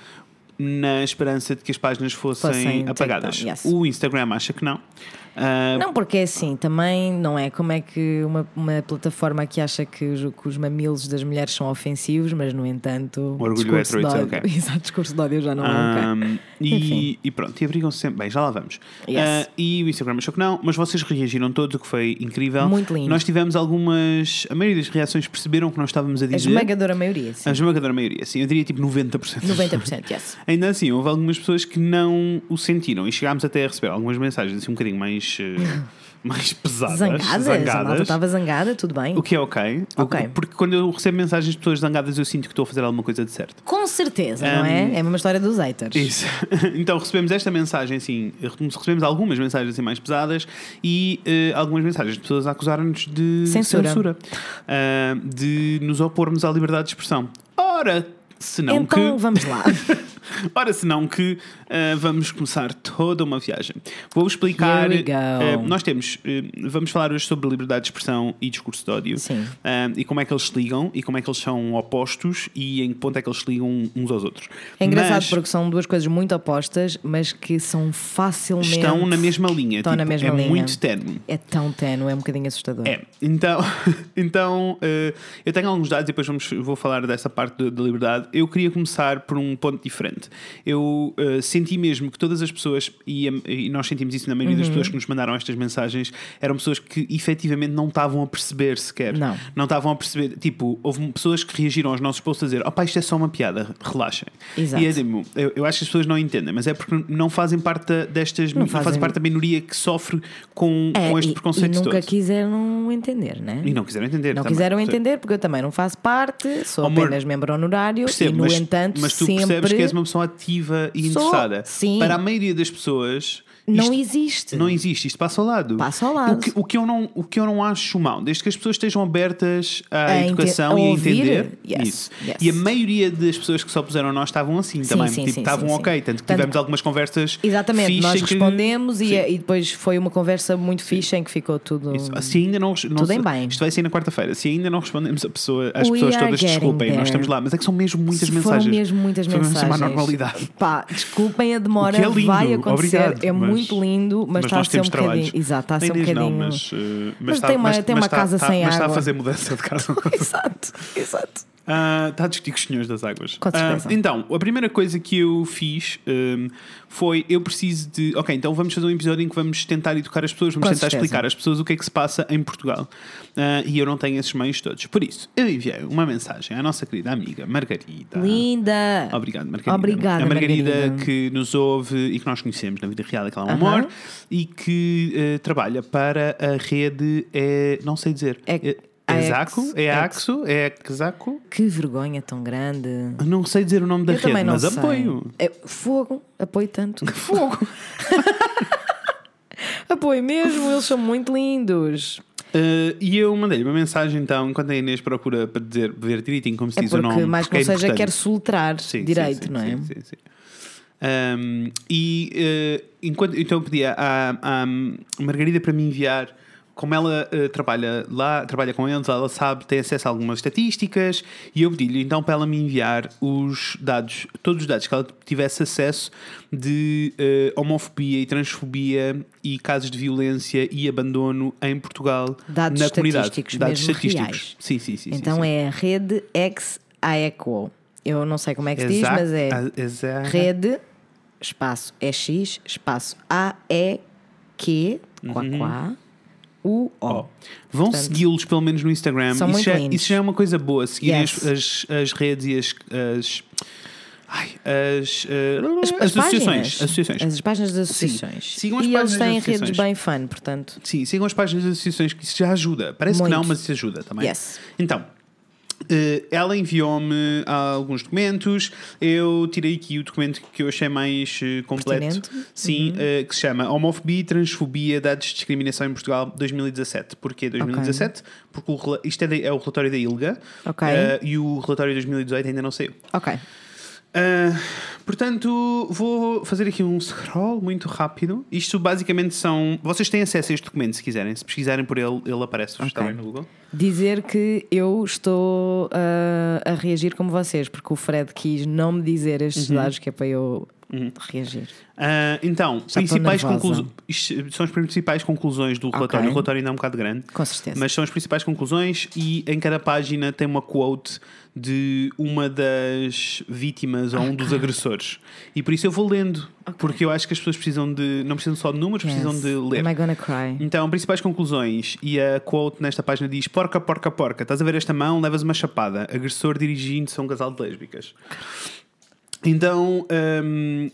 Na esperança de que as páginas fossem,
Fossem
apagadas.
yes.
O Instagram acha que não. Ah,
Não, porque é assim, também não é como é que uma, uma plataforma que acha que os, que os mamilos das mulheres são ofensivos, mas no entanto.
O orgulho hetero,
de ódio-
okay.
Exato, discurso de ódio já não é
Um,
ok.
e,
Enfim.
e pronto, e abrigam-se sempre. Bem, já lá vamos.
Yes.
Uh, e o Instagram achou que não, mas vocês reagiram todos, o que foi incrível.
Muito lindo.
Nós tivemos algumas. A maioria das reações perceberam que nós estávamos a
A
dizer.
esmagadora maioria, sim.
A esmagadora maioria, sim, eu diria tipo 90%.
90%, yes.
Ainda assim, houve algumas pessoas que não o sentiram e chegámos até a receber algumas mensagens assim um bocadinho mais, eh, mais pesadas.
Zangadas, a malta estava zangada, tudo bem.
O que é ok.
Ok.
Porque quando eu recebo mensagens de pessoas zangadas, eu sinto que estou a fazer alguma coisa de certo.
Com certeza, não é? É a mesma história dos haters.
Isso. Então recebemos esta mensagem, assim, recebemos algumas mensagens assim mais pesadas e eh, algumas mensagens de pessoas a acusar-nos de
Censura.
Ah, de nos opormos à liberdade de expressão. Ora, se não
então
que.
vamos lá.
Ora, senão que ah, vamos começar toda uma viagem. Vou explicar. Ah, nós temos. ah, vamos falar hoje sobre liberdade de expressão e discurso de ódio.
Sim.
E como é que eles se ligam e como é que eles são opostos e em que ponto é que eles se ligam uns aos outros.
É engraçado
Mas
porque são duas coisas muito opostas, mas que são facilmente.
estão na mesma linha.
Estão na
tipo,
mesma
é
linha.
muito ténue.
É tão tenue, é um bocadinho assustador.
É, então, então eu tenho alguns dados e depois vamos, vou falar dessa parte da liberdade. Eu queria começar por um ponto diferente. Eu eh, senti mesmo que todas as pessoas, e, e nós sentimos isso na maioria
Uhum.
das pessoas que nos mandaram estas mensagens, eram pessoas que efetivamente não estavam a perceber sequer.
Não.
Não estavam a perceber. Tipo, houve pessoas que reagiram aos nossos posts a dizer: opá, isto é só uma piada, relaxem.
Exato.
E é tipo, eu, eu acho que as pessoas não entendem, mas é porque não fazem parte destas. Não, fazem...
fazem-
parte da minoria que sofre com,
É,
com este
e,
preconceito
e nunca quiseram entender, né?
E não quiseram entender.
Não
também.
quiseram entender porque eu também não faço parte, sou
Amor,
apenas membro honorário
Percebo,
e, no
mas,
entanto,
mas tu
sempre
percebes que és uma pessoa ativa e
Sou,
interessada.
sim.
Para a maioria das pessoas.
Não
isto
existe.
Não existe, isto passa ao lado.
Passa ao lado.
O que, o que eu não, o que eu não acho mal, desde que as pessoas estejam abertas à
A
educação
a
e a entender
yes,
isso.
yes.
E a maioria das pessoas que só puseram a nós estavam assim
Sim,
também.
sim,
tipo,
sim,
estavam ok. Tanto que
Tanto-
tivemos algumas conversas.
Exatamente, nós
em que-
respondemos e, e depois foi uma conversa muito fixe em que ficou tudo.
Isso. Se ainda não, não
Tudo em bem.
Isto vai sair na quarta-feira. Se ainda não respondemos a pessoa, às
We
pessoas todas, desculpem, nós
there.
estamos lá. Mas é que são mesmo muitas
Se
mensagens.
Foram mesmo muitas mensagens.
uma normalidade.
Pá, desculpem a demora,
é lindo,
vai acontecer.
obrigado,
é
mas-
muito lindo, mas, está a ser um
temos
bocadinho.
trabalhos.
Exato, está a ser um bocadinho.
Não, mas, uh,
Mas
está-
tem uma- tem uma
está-
casa
está-
sem
Mas está a
água.
fazer mudança de casa.
Exato, exato.
Ah, está a discutir com os senhores das águas.
Com certeza.
Ah, então, a primeira coisa que eu fiz um, foi: eu preciso de. Ok, então vamos fazer um episódio em que vamos tentar educar as pessoas, vamos
Com
tentar
certeza.
explicar às pessoas o que é que se passa em Portugal. Ah, e eu não tenho esses meios todos. Por isso, eu enviei uma mensagem à nossa querida amiga Margarida.
Linda.
Obrigado, Margarida.
Obrigada,
a Margarida,
Margarida.
que nos ouve e que nós conhecemos na vida real, aquela é um amor, e que eh, trabalha para a rede. É, não sei dizer.
É-
É,
a
é? É Axo? É Zaco?
Que vergonha tão grande.
Não sei dizer o nome da
eu
rede, mas
sei.
apoio.
É, fogo, apoio tanto.
Fogo.
apoio mesmo, eles são muito lindos.
Uh, e eu mandei-lhe uma mensagem então, enquanto a Inês procura para dizer, ver direitinho como se
É
diz o
porque,
nome.
mais que não
é
seja, quer soletrar
Sim,
direito,
sim, sim,
não é?
Sim, sim, sim. Um, e uh, enquanto, então eu pedi à, à Margarida para me enviar, como ela uh, trabalha lá, trabalha com eles, ela sabe, tem acesso a algumas estatísticas, e eu pedi-lhe então para ela me enviar os dados, todos os dados que ela tivesse acesso de uh, homofobia e transfobia e casos de violência e abandono em Portugal
Dados
na comunidade.
estatísticos
Dados
mesmo
estatísticos.
reais.
Sim, sim, sim.
Então
sim, sim.
é a rede ex aequo. Eu não sei como é que se diz, mas é
a- exact-
rede, espaço EX, espaço A-E-Q, quá, quá, U-O.
Ó, vão
Portanto,
segui-los pelo menos no Instagram.
são
isso,
muito
já,
lindos.
isso já é uma coisa boa. Seguirem
Yes.
as, as, as redes e as. as Ai, as, eh,
As,
as
as
associações.
páginas,
associações.
As páginas das associações.
Sigam as
e
páginas
eles têm redes bem fun, portanto.
Sim, sigam as páginas das associações, que isso já ajuda. Parece
Muito.
que não, mas isso ajuda também.
Yes.
Então, ela enviou-me alguns documentos. Eu tirei aqui o documento que eu achei mais eh, completo.
Pertinente. Uhum.
Sim, eh, que se chama Homofobia e Transfobia, Dados de Discriminação em Portugal 2017. Porquê 2017? Porque o isto é, é o relatório da ILGA
Ok.
eh, e o relatório de 2018 ainda não saiu.
Ok.
Uh, portanto, vou fazer aqui um scroll muito rápido. Isto basicamente são. Vocês têm acesso a este documento se quiserem. Se pesquisarem por ele, ele aparece. Está
Ok.
bem no Google?
Dizer que eu estou ah, a reagir como vocês, porque o Fred quis não me dizer estes
Uhum.
dados que é para eu reagir.
Uh, então,
Já
principais conclusões. São as principais conclusões do relatório.
Ok.
O relatório ainda é um bocado grande.
Com certeza.
Mas são as principais conclusões e em cada página tem uma quote de uma das vítimas ou um dos agressores. E por isso eu vou lendo, porque eu acho que as pessoas precisam de. não precisam só de números, precisam
Yes.
de ler.
Am I gonna cry?
Então, principais conclusões. E a quote nesta página diz: Porca, porca, porca. Estás a ver esta mão? Levas uma chapada. Agressor dirigindo-se a um casal de lésbicas. Então, hum,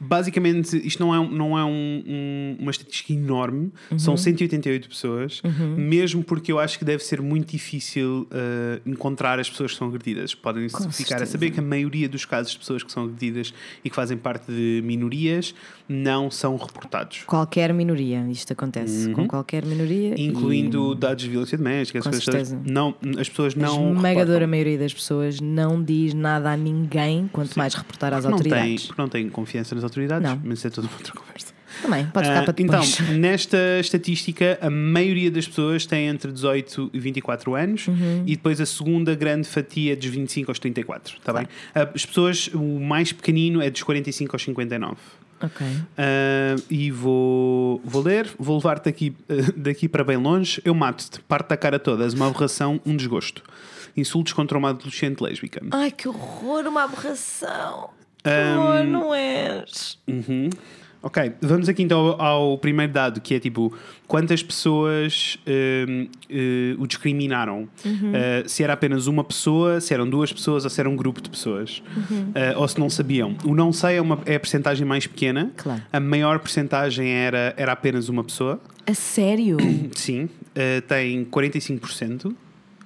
basicamente, isto não é, não é um- um- uma estatística enorme,
Uhum.
são 188 pessoas, mesmo porque eu acho que deve ser muito difícil uh, encontrar as pessoas que são agredidas. Podem
Com
ficar a
certeza.
saber que a maioria dos casos de pessoas que são agredidas e que fazem parte de minorias não são reportados.
Qualquer minoria, isto acontece com qualquer minoria.
Uhum. Incluindo dados de violência doméstica, as
Com
todas.
certeza.
não, as pessoas
e a
não.
esmagadora maioria das pessoas não diz nada a ninguém, quanto mais reportar às
Porque não, têm,
autoridades.
porque não têm confiança nas autoridades,
Não.
mas isso é toda uma outra conversa.
Também, pode ficar
Ah,
para
então,
depois.
nesta estatística, a maioria das pessoas tem entre 18 e 24 anos
Uhum.
e depois a segunda grande fatia é dos 25 aos 34, está bem? Ah, As pessoas, o mais pequenino é dos 45 aos 59.
Ok.
Ah, e vou, vou ler, vou levar-te daqui, daqui para bem longe. Eu mato-te, parte da cara toda, és uma aberração, um desgosto. Insultos contra uma adolescente lésbica.
Ai, que horror, uma aberração. Horror, não és?
Uhum. Ok, vamos aqui então ao, ao primeiro dado, que é tipo quantas pessoas hum, eh, o discriminaram. Eh, se era apenas uma pessoa, se eram duas pessoas ou se era um grupo de pessoas. Eh, ou se não sabiam. O não sei é, uma, é a percentagem mais pequena.
Claro.
A maior percentagem era, era apenas uma pessoa.
A sério?
Sim, eh, tem 45%.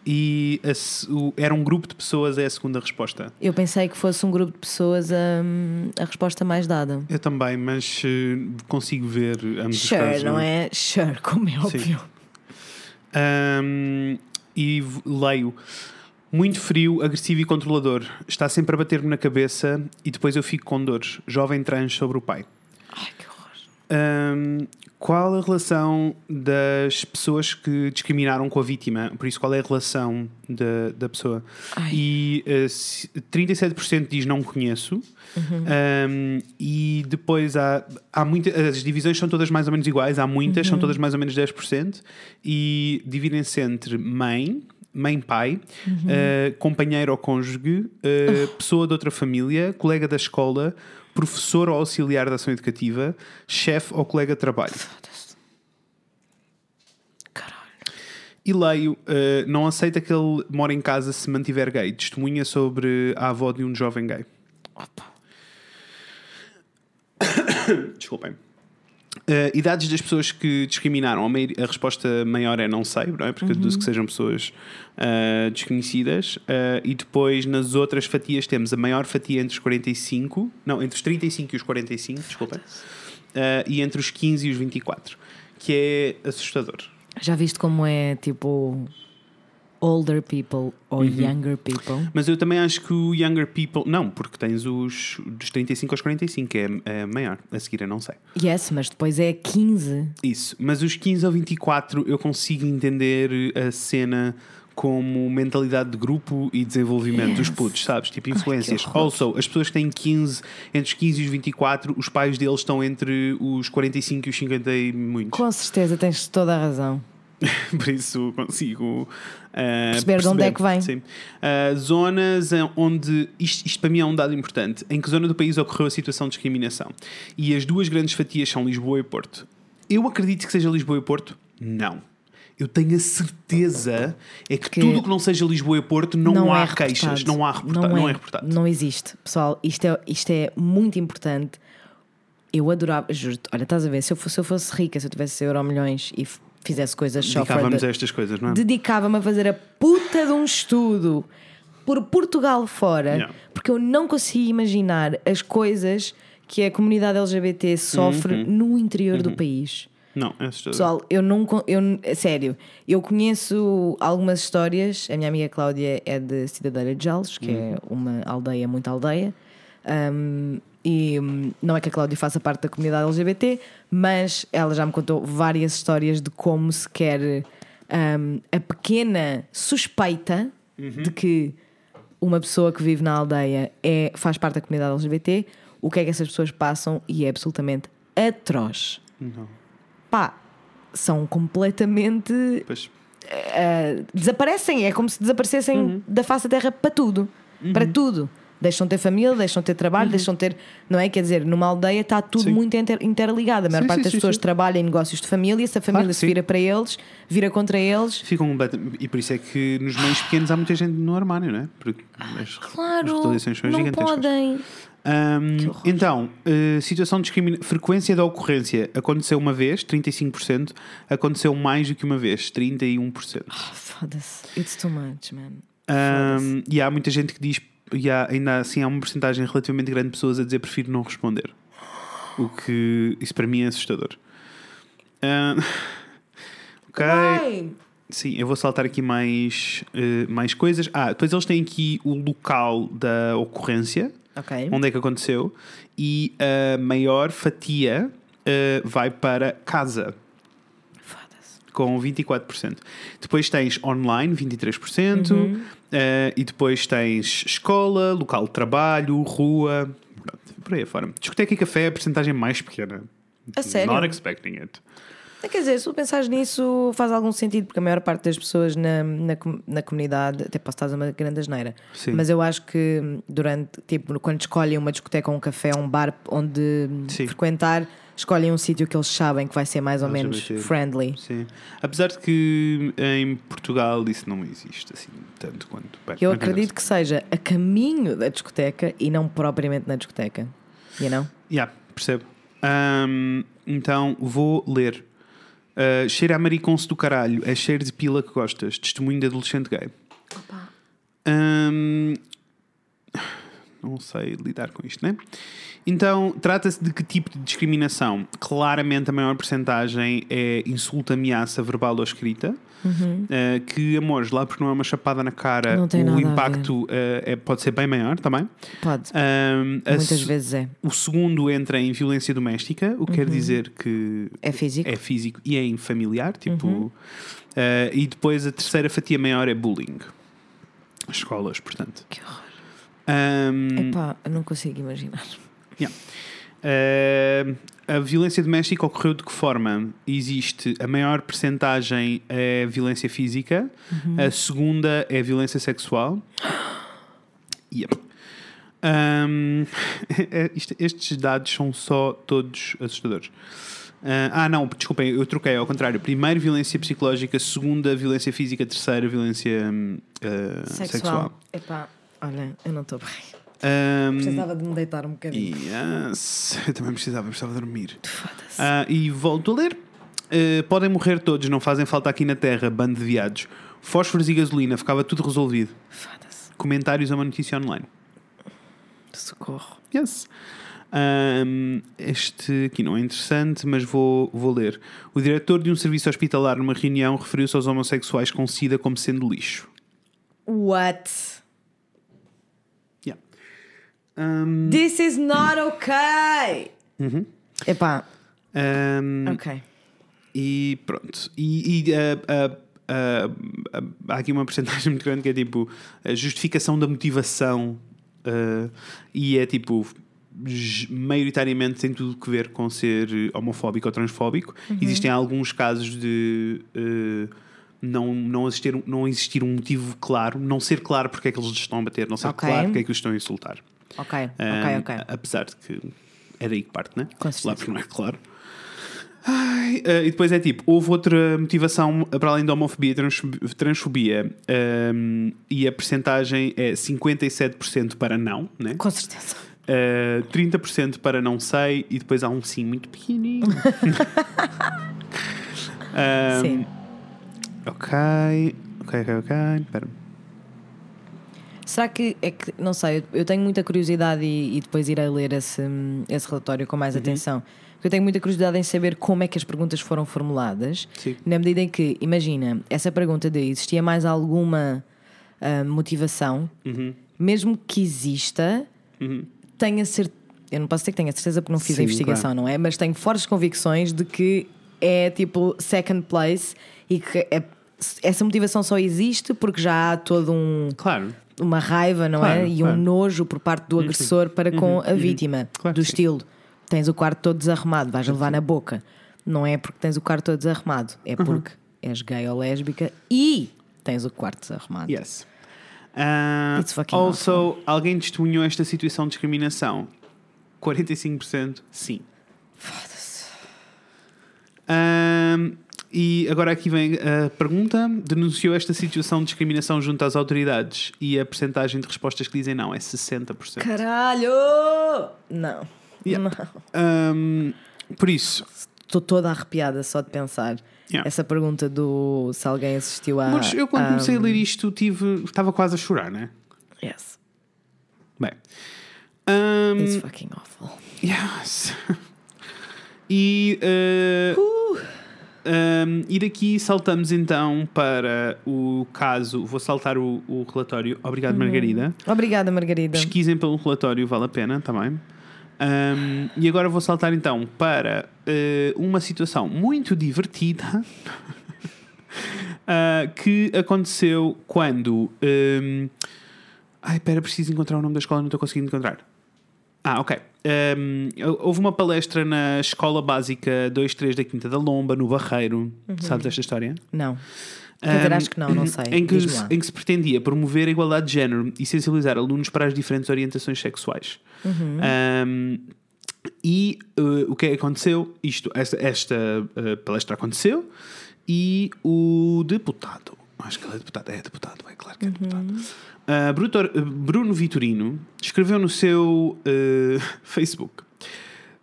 E a o- era um grupo de pessoas, é a segunda resposta.
Eu pensei que fosse um grupo de pessoas a, a resposta mais dada.
Eu também, mas eh, consigo ver ambos os
Sure,
casos.
não é? Sure, como é óbvio.
Um, e leio. Muito frio, agressivo e controlador. Está sempre a bater-me na cabeça e depois eu fico com dores. Jovem trans sobre o pai.
Ai, que.
Um, qual a relação das pessoas que discriminaram com a vítima? Por isso, qual é a relação da, da pessoa?
Ai.
E uh, se- 37% diz não conheço. Um, e depois há, há muitas. As divisões são todas mais ou menos iguais, há muitas, são todas mais ou menos 10%. E dividem-se entre mãe. Mãe-pai, uh, companheiro ou cônjuge, uh, pessoa de outra família, colega da escola, professor ou auxiliar da ação educativa, chefe ou colega de trabalho. E leio, uh, não aceita que ele mora em casa se mantiver gay. Testemunha sobre a avó de um jovem gay. Desculpem. Uh, idades das pessoas que discriminaram, a, resposta maior é não sei, não é? Porque eu deduzo que sejam pessoas uh, desconhecidas. Uh, e depois nas outras fatias temos a maior fatia entre os 45, não, entre os 35 e os 45, desculpem, uh, e entre os 15 e os 24, que é assustador.
Já viste como é tipo older people ou younger people?
Mas eu também acho que o Younger People. Não, porque tens os dos 35 aos 45, que é, é maior. A seguir eu não sei.
Yes, mas depois é 15.
Isso. Mas os 15 ao 24 eu consigo entender a cena como mentalidade de grupo e desenvolvimento dos putos, sabes? Tipo influências.
horror.
also, as pessoas que têm 15, entre os 15 e os 24, os pais deles estão entre os 45 e os 50 e muitos.
Com certeza tens toda a razão.
Por isso consigo uh,
Perceber de onde é que vem.
Sim. Uh, zonas onde. Isto, isto para mim é um dado importante. Em que zona do país ocorreu a situação de discriminação? E as duas grandes fatias são Lisboa e Porto. Eu acredito que seja Lisboa e Porto? Não. Eu tenho a certeza é que,
Que
tudo que não seja Lisboa e Porto não, há
é reportado.
queixas, não há reporta não, é, reportado.
Não existe. Pessoal, isto é, isto é muito importante. Eu adorava, juro olha, estás a ver, se eu fosse, se eu fosse rica, se eu tivesse euro milhões e fizesse coisas só
Dedicávamos
the-
a estas coisas, não é?
dedicava-me a fazer a puta de um estudo por Portugal fora,
Yeah.
porque eu não consigo imaginar as coisas que a comunidade LGBT sofre
Uhum.
no interior do país.
Não, é assustador.
Pessoal, eu não. Eu, sério, eu conheço algumas histórias. A minha amiga Cláudia é de Cidadeira de Jales, que é uma aldeia, muito aldeia. Um, e hum, não é que a Cláudia faça parte da comunidade LGBT, mas ela já me contou várias histórias de como se quer um, a pequena suspeita de que uma pessoa que vive na aldeia é, faz parte da comunidade LGBT, o que é que essas pessoas passam e é absolutamente atroz
Não.
pá, são completamente.
Pois.
eh, desaparecem, é como se desaparecessem
Uhum.
da face da terra para tudo. Para tudo. Deixam de ter família, deixam de ter trabalho, deixam de ter. Não é? Quer dizer, numa aldeia está tudo
Uhum. Sim.
muito inter- interligado. A maior
Sim,
parte
sim,
das pessoas trabalha em negócios de família, se a família
Claro
se vira para eles, vira contra eles.
Ficam completamente- E por isso é que nos meios pequenos há muita gente no armário, não é? Porque as, as
Claro,
retaliações são
não
gigantescas.
podem.
Um, então, eh, situação de discriminação. Frequência da ocorrência aconteceu uma vez, 35%. Aconteceu mais do que uma vez, 31%.
Ah, Foda-se. It's too much, man.
Um, e há muita gente que diz, e há, ainda assim há uma porcentagem relativamente grande de pessoas a dizer prefiro não responder. O que isso para mim é assustador. Um, ok. Sim, eu vou saltar aqui mais, eh, mais coisas. Ah, depois eles têm aqui o local da ocorrência,
Ok.
onde é que aconteceu, e a maior fatia eh, vai para casa. Com 24%. Depois tens online, 23%, eh, e depois tens escola, local de trabalho, rua, pronto, por aí fora. Discoteca e café é a porcentagem mais pequena.
A sério?
Not expecting it.
É, Quer dizer, se tu pensares nisso, faz algum sentido, porque a maior parte das pessoas na, na, na comunidade, até posso estar a uma grande asneira,
Sim.
mas eu acho que durante, tipo, quando escolhem uma discoteca ou um café um bar onde
Sim.
frequentar, escolhem um sítio que eles sabem que vai ser mais ou menos
LGBT.
friendly.
Sim. Apesar de que em Portugal isso não existe assim tanto quanto. Bem,
Eu acredito que seja a caminho da discoteca e não propriamente na discoteca. You know?
Yeah, percebo. Ahm, então vou ler. Cheiro a mariconce do caralho. É cheiro de pila que gostas. Testemunho de adolescente gay. Ahm, não sei lidar com isto, né? Então, trata-se de que tipo de discriminação? Claramente, a maior porcentagem é insulto, ameaça verbal ou escrita. Uh, que, amores, lá porque não é uma chapada na cara,
Uhum.
O
a
impacto uh, é, pode ser bem maior também.
Pode.
Um, a
Muitas
se-
vezes é.
O segundo entra em violência doméstica, o que quer dizer que
É físico.
é físico e é em familiar, tipo. uh, e depois a terceira fatia maior é bullying. As escolas, portanto.
Que horror.
Um,
Epá, não consigo imaginar.
Yeah. Uh, a violência doméstica ocorreu de que forma? Existe a maior percentagem é violência física, a segunda é violência sexual. Yep. Um, é- estes dados são só todos assustadores. Ah, ah, não, desculpem, eu troquei ao contrário. Primeiro, violência psicológica, segunda, violência física, terceira, violência ah, sexual.
Sexual. Epá, olha, eu não estou bem.
Um,
Precisava de me deitar um bocadinho.
yes, eu também precisava, precisava dormir. Ah, e volto a ler. Uh, podem morrer todos, não fazem falta aqui na Terra, bando de viados. Fósforos e gasolina, ficava tudo resolvido.
Foda-se.
Comentários a uma notícia online.
Socorro.
Yes. Um, este aqui não é interessante, mas vou, vou ler. O diretor de um serviço hospitalar numa reunião referiu-se aos homossexuais com SIDA como sendo lixo.
What?
Um,
This is not okay! Epá,
um,
ok.
E pronto. E, e, ah, ah, ah, ah, há aqui uma porcentagem muito grande que é tipo a justificação da motivação ah, e é tipo maioritariamente tem tudo que ver com ser homofóbico ou transfóbico. Existem alguns casos de não, não, existir, um- não existir um motivo claro, não ser claro porque é que eles estão a bater, não ser
Ok.
claro porque é que os estão a insultar.
Ok, ok,
Ah,
ok.
Apesar de que é daí que parte, né?
Com certeza.
Lá porque não é claro. Ai, ah, e depois é tipo, houve outra motivação para além da homofobia e transfobia, transfobia ahm, e a percentagem é 57% para não, né?
Com certeza.
Ah, 30% para não sei e depois há um sim muito pequenininho. Ahm,
Sim.
Ok, ok, ok, ok. Espera.
Será que é que, não sei, eu- tenho muita curiosidade e, e depois irei ler esse, esse relatório com
Uhum.
mais atenção. Porque eu tenho muita curiosidade em saber como é que as perguntas foram formuladas,
Sim.
na medida em que, imagina, essa pergunta de existia mais alguma ah, motivação,
Uhum.
mesmo que exista, tenha certeza. Eu não posso dizer que tenha certeza porque não fiz
Sim,
a investigação, não é? Mas tenho fortes convicções de que é tipo second place e que é- essa motivação só existe porque já há todo um
Claro.
Uma raiva, não
Claro,
é? E
claro.
um nojo por parte do agressor para com a vítima.
Claro
do estilo, tens o quarto todo desarrumado, vais levar na boca. Não é porque tens o quarto todo desarrumado, é porque és gay ou lésbica e tens o quarto desarrumado.
Yes. Uh,
It's fucking
also, alguém testemunhou esta situação de discriminação? 45% sim.
Foda-se.
Um, E agora aqui vem a pergunta: denunciou esta situação de discriminação junto às autoridades e a percentagem de respostas que dizem não é 60%.
Caralho! Não.
Yeah.
Não.
Um, por isso,
Estou toda arrepiada só de pensar.
Yeah.
Essa pergunta do se alguém assistiu a.
mas eu quando
a-
comecei a ler isto tive, estava quase a chorar, né?
Yes.
Bem. um,
It's fucking awful.
Yes. E, eh, um, e daqui saltamos então para o caso. Vou saltar o, o relatório. Obrigado, Margarida.
Obrigada, Margarida.
Pesquisem pelo relatório, vale a pena também. Um, e agora vou saltar então para eh, uma situação muito divertida ah, que aconteceu quando. um, ai, espera, preciso encontrar o nome da escola, não estou conseguindo encontrar. Ah, ok. Um, houve uma palestra na Escola Básica 23 da Quinta da Lomba, no Barreiro. Sabes esta história?
Não. Quer dizer,
Um,
acho que não, não sei.
Em que, se, em que se pretendia promover a igualdade de género e sensibilizar alunos para as diferentes orientações sexuais.
Uhum.
Um, e uh, o que é que aconteceu? Isto, esta, esta uh, palestra aconteceu e o deputado, acho que ele é deputado, é deputado, é claro que é deputado. Uh, Brutor- Bruno Vitorino escreveu no seu uh, Facebook.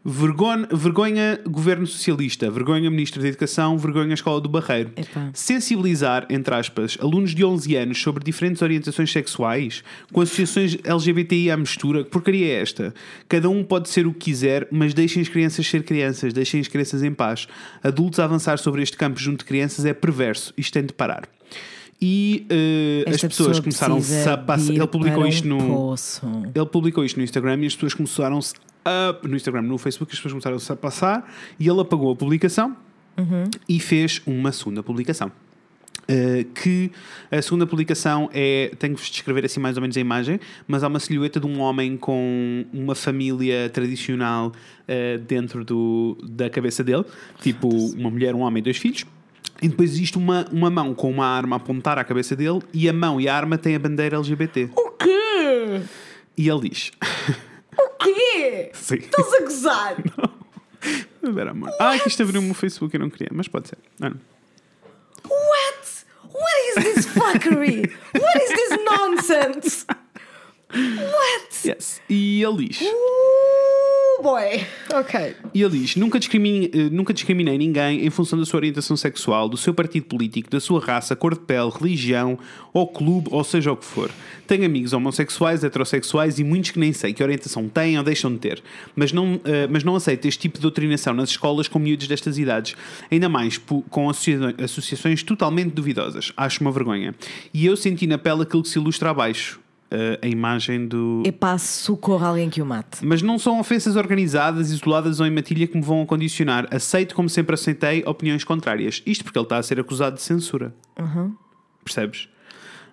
Vergonha, vergonha Governo Socialista, vergonha Ministro da Educação, vergonha Escola do Barreiro.
Epá.
Sensibilizar, entre aspas, alunos de 11 anos sobre diferentes orientações sexuais, com associações LGBTI à mistura, que porcaria é esta? Cada um pode ser o que quiser, mas deixem as crianças ser crianças, deixem as crianças em paz. Adultos a avançar sobre este campo junto de crianças é perverso, isto tem de parar. E eh, as pessoas
pessoa
começaram-se a passar. Ele publicou isto no. Ele publicou isto no Instagram e as pessoas começaram-se a. No Instagram, no Facebook, as pessoas começaram-se a passar e ele apagou a publicação e fez uma segunda publicação. Uh, que a segunda publicação é. Tenho que vos descrever assim mais ou menos a imagem, mas há uma silhueta de um homem com uma família tradicional uh, dentro do, da cabeça dele, tipo uma mulher, um homem e dois filhos. E depois existe uma, uma mão com uma arma a apontar à cabeça dele, e a mão e a arma têm a bandeira LGBT.
O quê?
E ele diz:
O quê?
Sim.
Estás a gozar?
Espera, amor. Ah, que isto abriu-me o Facebook, eu não queria, mas pode ser. Não.
What? What is this fuckery? What is this nonsense? What?
Yes. E ele diz.
Ooh, boy. Ok.
E ele diz: nunca discriminei, eh, nunca discriminei ninguém em função da sua orientação sexual, do seu partido político, da sua raça, cor de pele, religião ou clube, ou seja o que for. Tenho amigos homossexuais, heterossexuais e muitos que nem sei que orientação têm ou deixam de ter. Mas não, eh, mas não aceito este tipo de doutrinação nas escolas com miúdos destas idades, ainda mais com associa- associações totalmente duvidosas. Acho uma vergonha. E eu senti na pele aquilo que se ilustra abaixo. Eh, a imagem do,
Epá, socorro alguém que o mate.
mas não são ofensas organizadas, isoladas ou em matilha que me vão condicionar. Aceito, como sempre aceitei, opiniões contrárias. Isto porque ele está a ser acusado de censura. Percebes?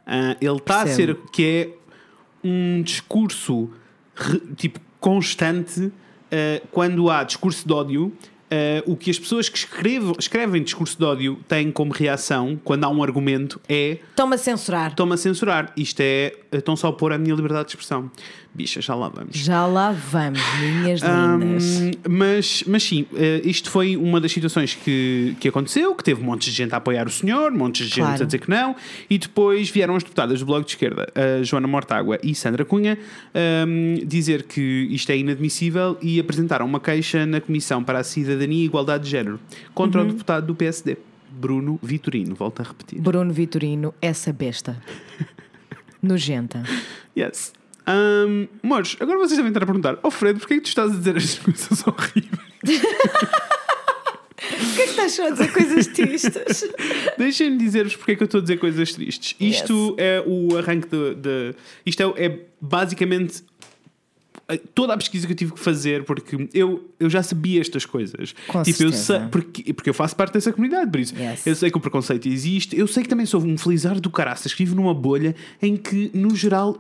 Ah, ele está a ser. Que é um discurso re- tipo constante ah, quando há discurso de ódio. Ah, o que as pessoas que escrevem, escrevem discurso de ódio têm como reação quando há um argumento é
Estão-me a censurar.
estão-me a censurar. Isto é. Estão só a pôr a minha liberdade de expressão. Bicha, já lá vamos.
Já lá vamos, minhas lindas.
Hum, mas, mas sim, eh, isto foi uma das situações que, que aconteceu, que teve montes de gente a apoiar o senhor, montes de gente
Claro.
a dizer que não, e depois vieram as deputadas do Bloco de Esquerda, Joana Mortágua e Sandra Cunha, hum, dizer que isto é inadmissível e apresentaram uma queixa na Comissão para a Cidadania e Igualdade de Género contra
Uhum.
o deputado do PSD, Bruno Vitorino. Volto a repetir.
Bruno Vitorino, essa besta. Nojenta.
Yes. Um, agora vocês devem estar a perguntar: Oh Fred, porquê é que tu estás a dizer estas coisas horríveis?
Porquê que estás só a dizer coisas tristes?
Deixem-me dizer-vos porque é que eu estou a dizer coisas tristes. Isto é o arranque de. de- isto é, é basicamente eh, toda a pesquisa que eu tive que fazer porque eu, eu já sabia estas coisas.
Com
tipo, eu
certeza.
sei, porque, porque eu faço parte dessa comunidade, por isso
Yes.
eu sei que o preconceito existe, eu sei que também sou um felizardo do caraças que vive numa bolha em que, no geral,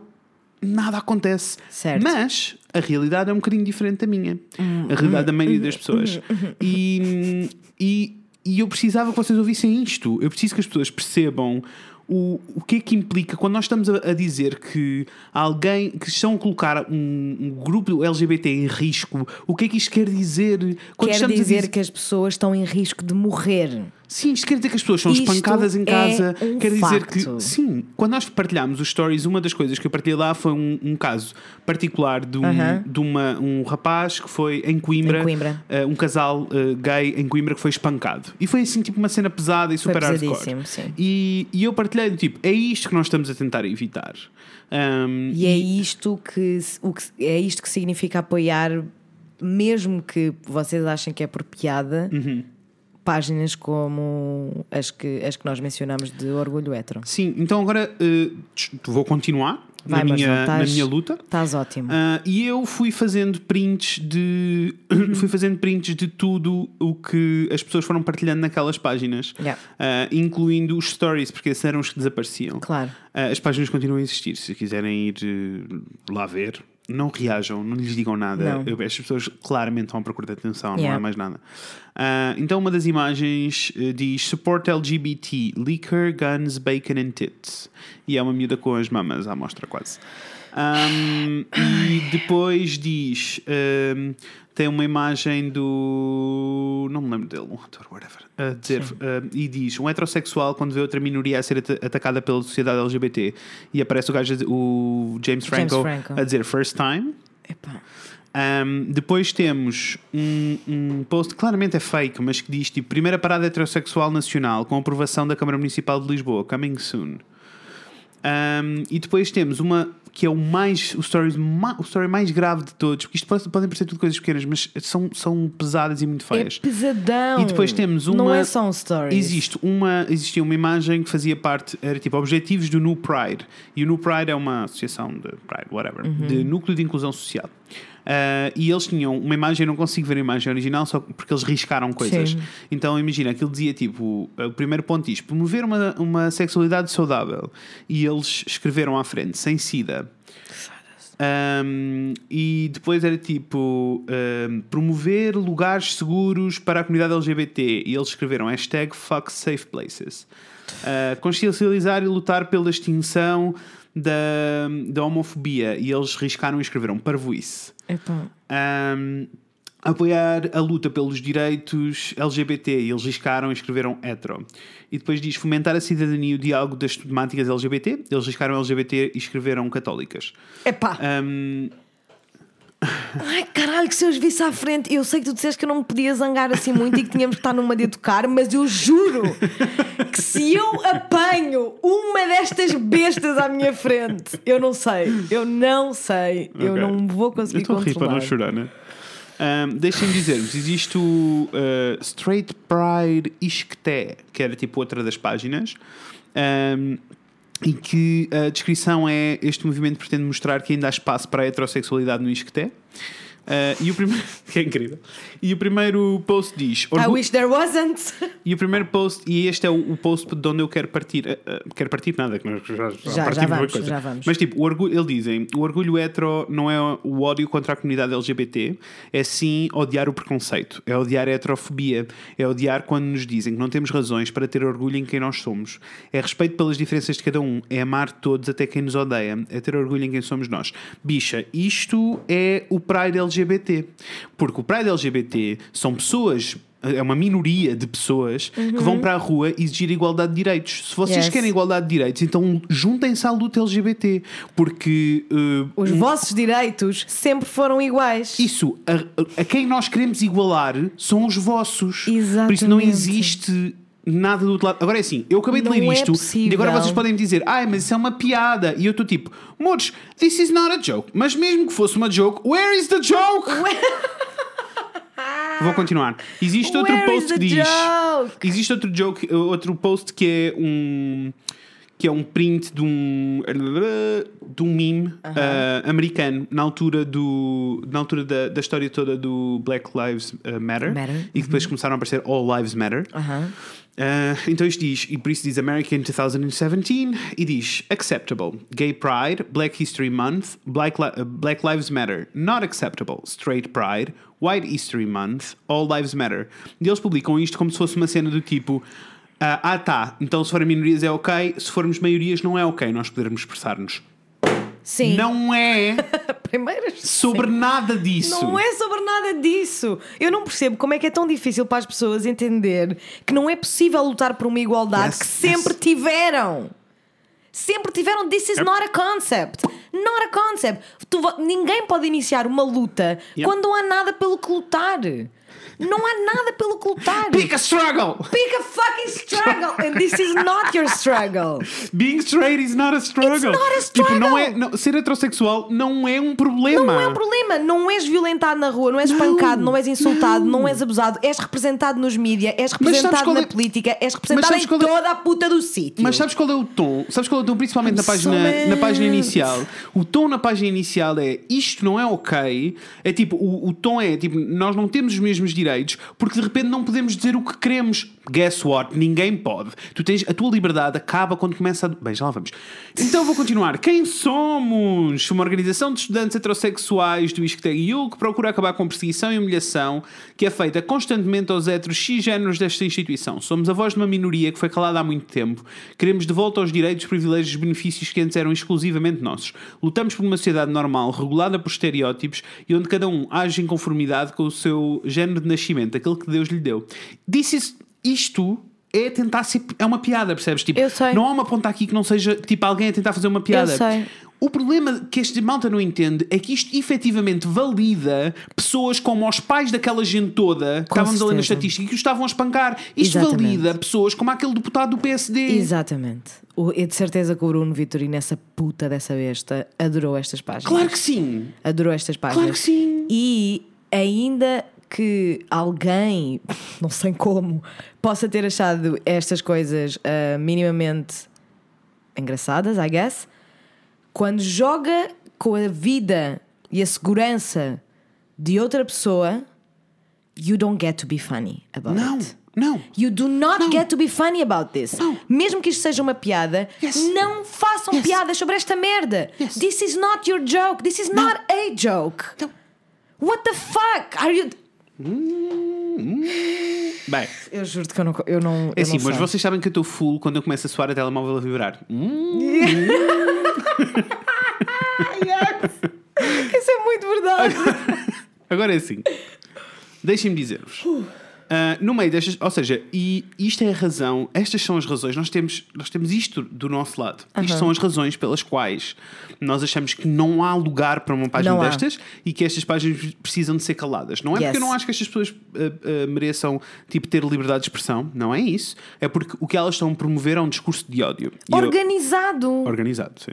nada acontece.
Certo.
Mas a realidade é um bocadinho diferente da minha. a realidade da maioria das pessoas. E, e, e eu precisava que vocês ouvissem isto. Eu preciso que as pessoas percebam o, o que é que implica quando nós estamos a, a dizer que alguém que estão a colocar um, um grupo LGBT em risco, o que é que isto quer dizer? Quando
Quer
a
dizer que as pessoas estão em risco de morrer.
Sim, isto quer dizer que as pessoas são
Isto
espancadas em
é
casa.
um
quer dizer
facto.
que. Sim, quando nós partilhámos os stories, uma das coisas que eu partilhei lá foi um, um caso particular de, um,
Aham.
de uma, um rapaz que foi em Coimbra,
Em Coimbra.
eh, um casal eh, gay em Coimbra que foi espancado. E foi assim, tipo, uma cena pesada e
Foi
super hardcore.
sim.
E, e eu partilhei do tipo, é isto que nós estamos a tentar evitar. Um,
E é isto que, o que é isto que significa apoiar, mesmo que vocês achem que é por piada,
Uhum.
Páginas como as que, as que nós mencionamos de orgulho hetero.
Sim, então agora eh, vou continuar
Vai,
na, minha,
estás-
na minha luta.
Estás ótimo.
Ah, e eu fui fazendo prints de fui fazendo prints de tudo o que as pessoas foram partilhando naquelas páginas,
Yeah.
Ah, incluindo os stories, porque esses eram os que desapareciam.
Claro.
Ah, as páginas continuam a existir. Se quiserem ir eh, lá ver, não reajam, não lhes digam nada.
Não.
Eu- As pessoas claramente estão à procura de atenção, não
Yeah.
há mais nada. Ah, então, uma das imagens eh, diz Support LGBT, liquor, guns, bacon and tits. E é uma miúda com as mamas à mostra, quase. Ahm, e depois diz. ahm, tem uma imagem do. Não me lembro dele, um ator, whatever. A dizer, ahm, e diz: um heterossexual, quando vê outra minoria a ser ata- atacada pela sociedade LGBT, e aparece o gajo, o James Franco,
Franco.
a dizer first time.
Epá.
Um, depois temos um, um post, claramente é fake, mas que diz tipo: Primeira parada heterossexual nacional com aprovação da Câmara Municipal de Lisboa, coming soon. Um, e depois temos uma que é o mais o story, o story mais grave de todos, porque isto pode- podem parecer tudo coisas pequenas, mas são, são pesadas e muito
É
feias.
pesadão.
E depois temos uma.
Não é só um story.
Existe uma, existia uma imagem que fazia parte, era tipo objetivos do New Pride. E o New Pride é uma associação de Pride, whatever,
Uhum.
de núcleo de inclusão social. Ah, e eles tinham uma imagem, eu não consigo ver a imagem original só porque eles riscaram coisas.
Sim.
Então imagina, aquilo dizia tipo: o primeiro ponto diz promover uma, uma sexualidade saudável. E eles escreveram à frente, sem SIDA. Um, e depois era tipo um, promover lugares seguros para a comunidade LGBT e eles escreveram hashtag fuck safe places uh, consciencializar e lutar pela extinção da, da homofobia e eles riscaram e escreveram parvoíce
Epá.
um, apoiar a luta pelos direitos LGBT e eles riscaram e escreveram hetero e depois diz fomentar a cidadania e o diálogo das temáticas LGBT eles riscaram LGBT e escreveram católicas
Epá.
um,
Ai caralho, que se eu os visse à frente, eu sei que tu disseste que eu não me podia zangar assim muito e que tínhamos de estar numa de educar, mas eu juro que se eu apanho uma destas bestas à minha frente, eu não sei, eu não sei, eu não vou
Eu
conseguir
estou a rir para
controlar.
não chorar, né? Um, Deixem-me dizer-vos: existe o uh, Straight Pride Isqueté, que era tipo outra das páginas, um, e que a descrição é: este movimento pretende mostrar que ainda há espaço para a heterossexualidade no Isqueté. Uh, e o primeiro que é incrível e o primeiro post diz
I wish there wasn't.
e o primeiro post e este é o, o post de onde eu quero partir uh, quero partir nada que nós já,
Já,
partimos
já vamos,
coisa.
já vamos.
mas tipo o orgulho eles dizem o orgulho hetero não é o ódio contra a comunidade LGBT é sim odiar o preconceito é odiar a heterofobia é odiar quando nos dizem que não temos razões para ter orgulho em quem nós somos é respeito pelas diferenças de cada um é amar todos até quem nos odeia é ter orgulho em quem somos nós bicha isto é o Pride LGBT porque o Pride LGBT são pessoas é uma minoria de pessoas que vão para a rua exigir igualdade de direitos. Se vocês
Yes.
querem igualdade de direitos, então juntem-se à luta LGBT, porque uh,
Os
um-
vossos direitos sempre foram iguais.
isso a, a quem nós queremos igualar são os vossos. Por isso não
Exatamente.
existe nada do outro lado. Agora é assim, eu acabei de
Não
ler
é
isto
possível.
e agora vocês podem me dizer, ai, mas isso é uma piada. E eu estou tipo, Mores, this is not a joke. Mas mesmo que fosse uma joke, where is the joke? Vou continuar. Existe outro
Where is
post que diz.
joke?
Existe outro joke, outro post que é um que é um print de um de um meme ah, americano na altura do na altura da, da história toda do Black Lives ah, Matter,
Matter,
e que depois começaram a aparecer All Lives Matter.
Aham.
Ah, então isto diz, e por isso diz American 2017, e diz Acceptable, Gay Pride, Black History Month, Black, Li- uh, Black Lives Matter, Not Acceptable, Straight Pride, White History Month, All Lives Matter. E eles publicam isto como se fosse uma cena do tipo. ah, ah, tá, então se forem minorias é ok, se formos maiorias não é ok nós podermos expressar-nos.
Sim.
Não é!
Primeiro,
sobre nada disso.
Não é sobre nada disso. Eu não percebo como é que é tão difícil para as pessoas entender que não é possível lutar por uma igualdade
Yes,
que sempre
yes.
tiveram. Sempre tiveram. This is not a concept. Not a concept. Tu ninguém pode iniciar uma luta
Yep.
quando não há nada pelo que lutar. Não há nada pelo que lutar.
Pick a struggle!
Pick a fucking struggle. And this is not your struggle.
Being straight is not a struggle.
It's not a
Tipo, não
struggle.
é, não- ser heterossexual não é um problema.
Não é um problema. Não és violentado na rua, não és espancado, não és insultado, não, és abusado. És representado nos mídias, és representado na
é-
política, és representado em
é-
toda a puta do sítio.
Mas sabes qual é o tom? Sabes qual é o tom? Principalmente na página, na página inicial. O tom na página inicial é isto não é ok. É tipo, o, o tom é tipo, nós não temos os mesmos direitos porque de repente não podemos dizer o que queremos. Guess what? Ninguém pode. Tu tens, a tua liberdade acaba quando começa a. Bem, já lá vamos. Então vou continuar. Quem somos? Uma organização de estudantes heterossexuais do ISCTEG-IU que procura acabar com perseguição e humilhação que é feita constantemente aos heteros cisgêneros desta instituição. Somos a voz de uma minoria que foi calada há muito tempo. Queremos de volta aos direitos, privilégios e benefícios que antes eram exclusivamente nossos. Lutamos por uma sociedade normal, regulada por estereótipos e onde cada um age em conformidade com o seu género de nascimento, aquele que Deus lhe deu. Is, isto é tentar ser. É uma piada, percebes? Tipo. Não há uma ponta aqui que não seja tipo alguém a tentar fazer uma piada.
Eu sei.
O problema que este malta não entende é que isto efetivamente valida pessoas como os pais daquela gente toda que estávamos ali na estatística que os estavam a espancar. Isto
Exatamente.
valida pessoas como aquele deputado do PSD.
Exatamente. E de certeza que o Bruno Vitorino, essa puta dessa besta, adorou estas páginas.
Claro que sim.
Adorou estas páginas.
Claro que sim.
E ainda que alguém, não sei como, possa ter achado estas coisas ah, minimamente engraçadas, I guess, quando joga com a vida e a segurança de outra pessoa, you don't get to be funny about
Não,
it.
não.
You do not
Não.
get to be funny about this.
Não.
Mesmo que isto seja uma piada,
Yes.
não façam
Yes.
piadas sobre esta merda.
Yes.
This is not your joke. This is not a joke.
Não.
What the fuck? Are you.
Bem,
Eu juro que eu não. Eu não
é
eu
assim,
não
mas
sei.
vocês sabem que eu estou full quando eu começo a soar a telemóvel a vibrar. Hum,
Isso é muito verdade.
Agora é assim. Deixem-me dizer-vos. Ah, no meio destas, ou seja, e isto é a razão, estas são as razões, nós temos, nós temos isto do nosso lado. Isto são as razões pelas quais nós achamos que não há lugar para uma página
Não há.
destas e que estas páginas precisam de ser caladas. Não é
Yes.
porque eu não acho que estas pessoas ah, ah, mereçam tipo, ter liberdade de expressão, não é isso. É porque o que elas estão a promover é um discurso de ódio. E eu-
Organizado.
Organizado, sim.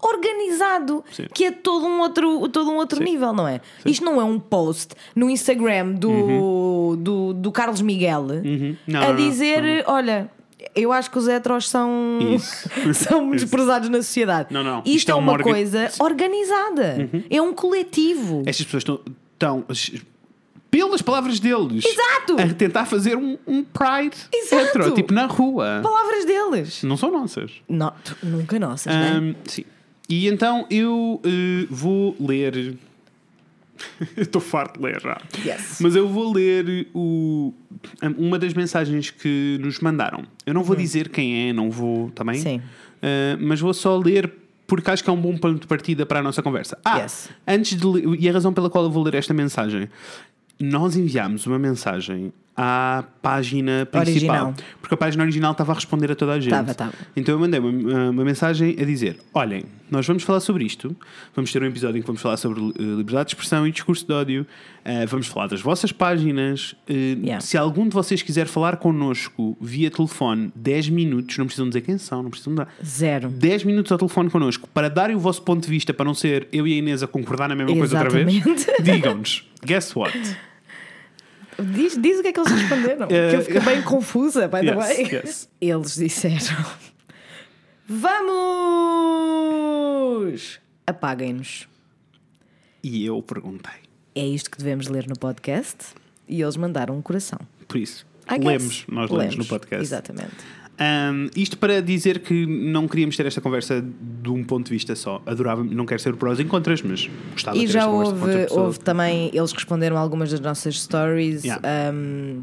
Organizado.
Sim.
Que é todo um outro, todo um outro nível, não é? Isto não é um post no Instagram do, do, do Carlos Miguel
Uhum. Não,
a
não, não,
dizer:
não,
olha. Eu acho que os heteros são, são desprezados na sociedade.
Não, não.
Isto,
Isto
é
é
uma,
orga-
coisa organizada. É um coletivo.
Estas pessoas estão, estão pelas palavres deles,
Exato.
a tentar fazer um, um pride
Exato.
hetero, tipo na rua.
Palavras deles.
Não são nossas.
Não, nunca nossas, né?
Ahm, sim. E então eu eh, vou ler. estou farto de ler já.
Yes.
Mas eu vou ler o, uma das mensagens que nos mandaram. Eu não vou dizer quem é, não vou também.
Sim.
Ah, mas vou só ler porque acho que é um bom ponto de partida para a nossa conversa. Ah,
Yes.
antes de ler, e a razão pela qual eu vou ler esta mensagem. Nós enviámos uma mensagem à página principal.
Original.
Porque a página original estava a responder a toda a gente.
Tava, tava.
Então eu mandei uma, uma mensagem a dizer: Olhem, nós vamos falar sobre isto. Vamos ter um episódio em que vamos falar sobre eh, liberdade de expressão e discurso de ódio. Eh, vamos falar das vossas páginas. Eh,
Yeah.
Se algum de vocês quiser falar connosco via telefone 10 minutos, não precisam dizer quem são, não precisam dar.
Zero.
10 minutos ao telefone connosco para darem o vosso ponto de vista, para não ser eu e a Inês a concordar na mesma coisa outra vez,
Exatamente.
digam-nos: Guess what?
Diz, diz o que é que eles responderam. que eu fiquei bem confusa, by the
Yes,
way.
yes.
Eles disseram: Vamos! Apaguem-nos.
E eu perguntei.
É isto que devemos ler no podcast. E eles mandaram um coração.
Por isso,
I guess.
lemos, nós lemos, no podcast.
Exatamente.
Um, isto para dizer que não queríamos ter esta conversa de um ponto de vista só. Adorava, não quero ser prós e contras, mas gostava de ter
já
esta
houve, houve também, eles responderam algumas das nossas stories.
Yeah.
um,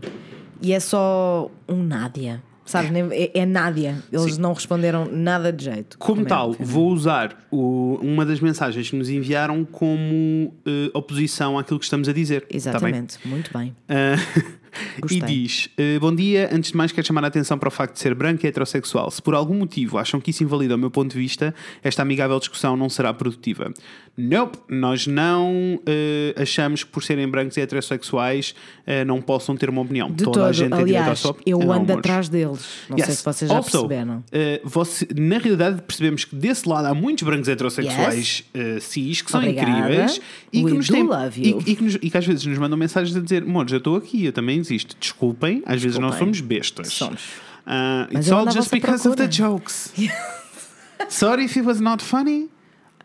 e é só um Nádia. Sabes, é, é nádia. Eles não responderam nada de jeito.
Como
Também,
tal, vou usar o- uma das mensagens que nos enviaram como eh, oposição àquilo que estamos a dizer. Está bem?
Exatamente, muito bem.
Ah, e
Gostei.
diz: eh, Bom dia, antes de mais quero chamar a atenção para o facto de ser branco e heterossexual. Se por algum motivo acham que isso invalida o meu ponto de vista, esta amigável discussão não será produtiva. Nope, nós não eh, achamos que por serem brancos e heterossexuais eh, não possam ter uma opinião.
De
Toda a
todo,
gente tem direito à
aliás,
sua opinião.
eu ando atrás deles. Não sei
Yes.
se vocês já
Also,
perceberam.
eh, você- na realidade, percebemos que desse lado há muitos brancos heterossexuais eh, cis que são
Obrigada.
incríveis e que, nos
do
têm,
love
e, e que nos- e que às vezes nos mandam mensagens a dizer: Mores, eu estou aqui, eu também existo. Desculpem, às vezes não somos bestas.
Somos. Mas
it's all just because of the
procura.
jokes. Sorry if it was not funny.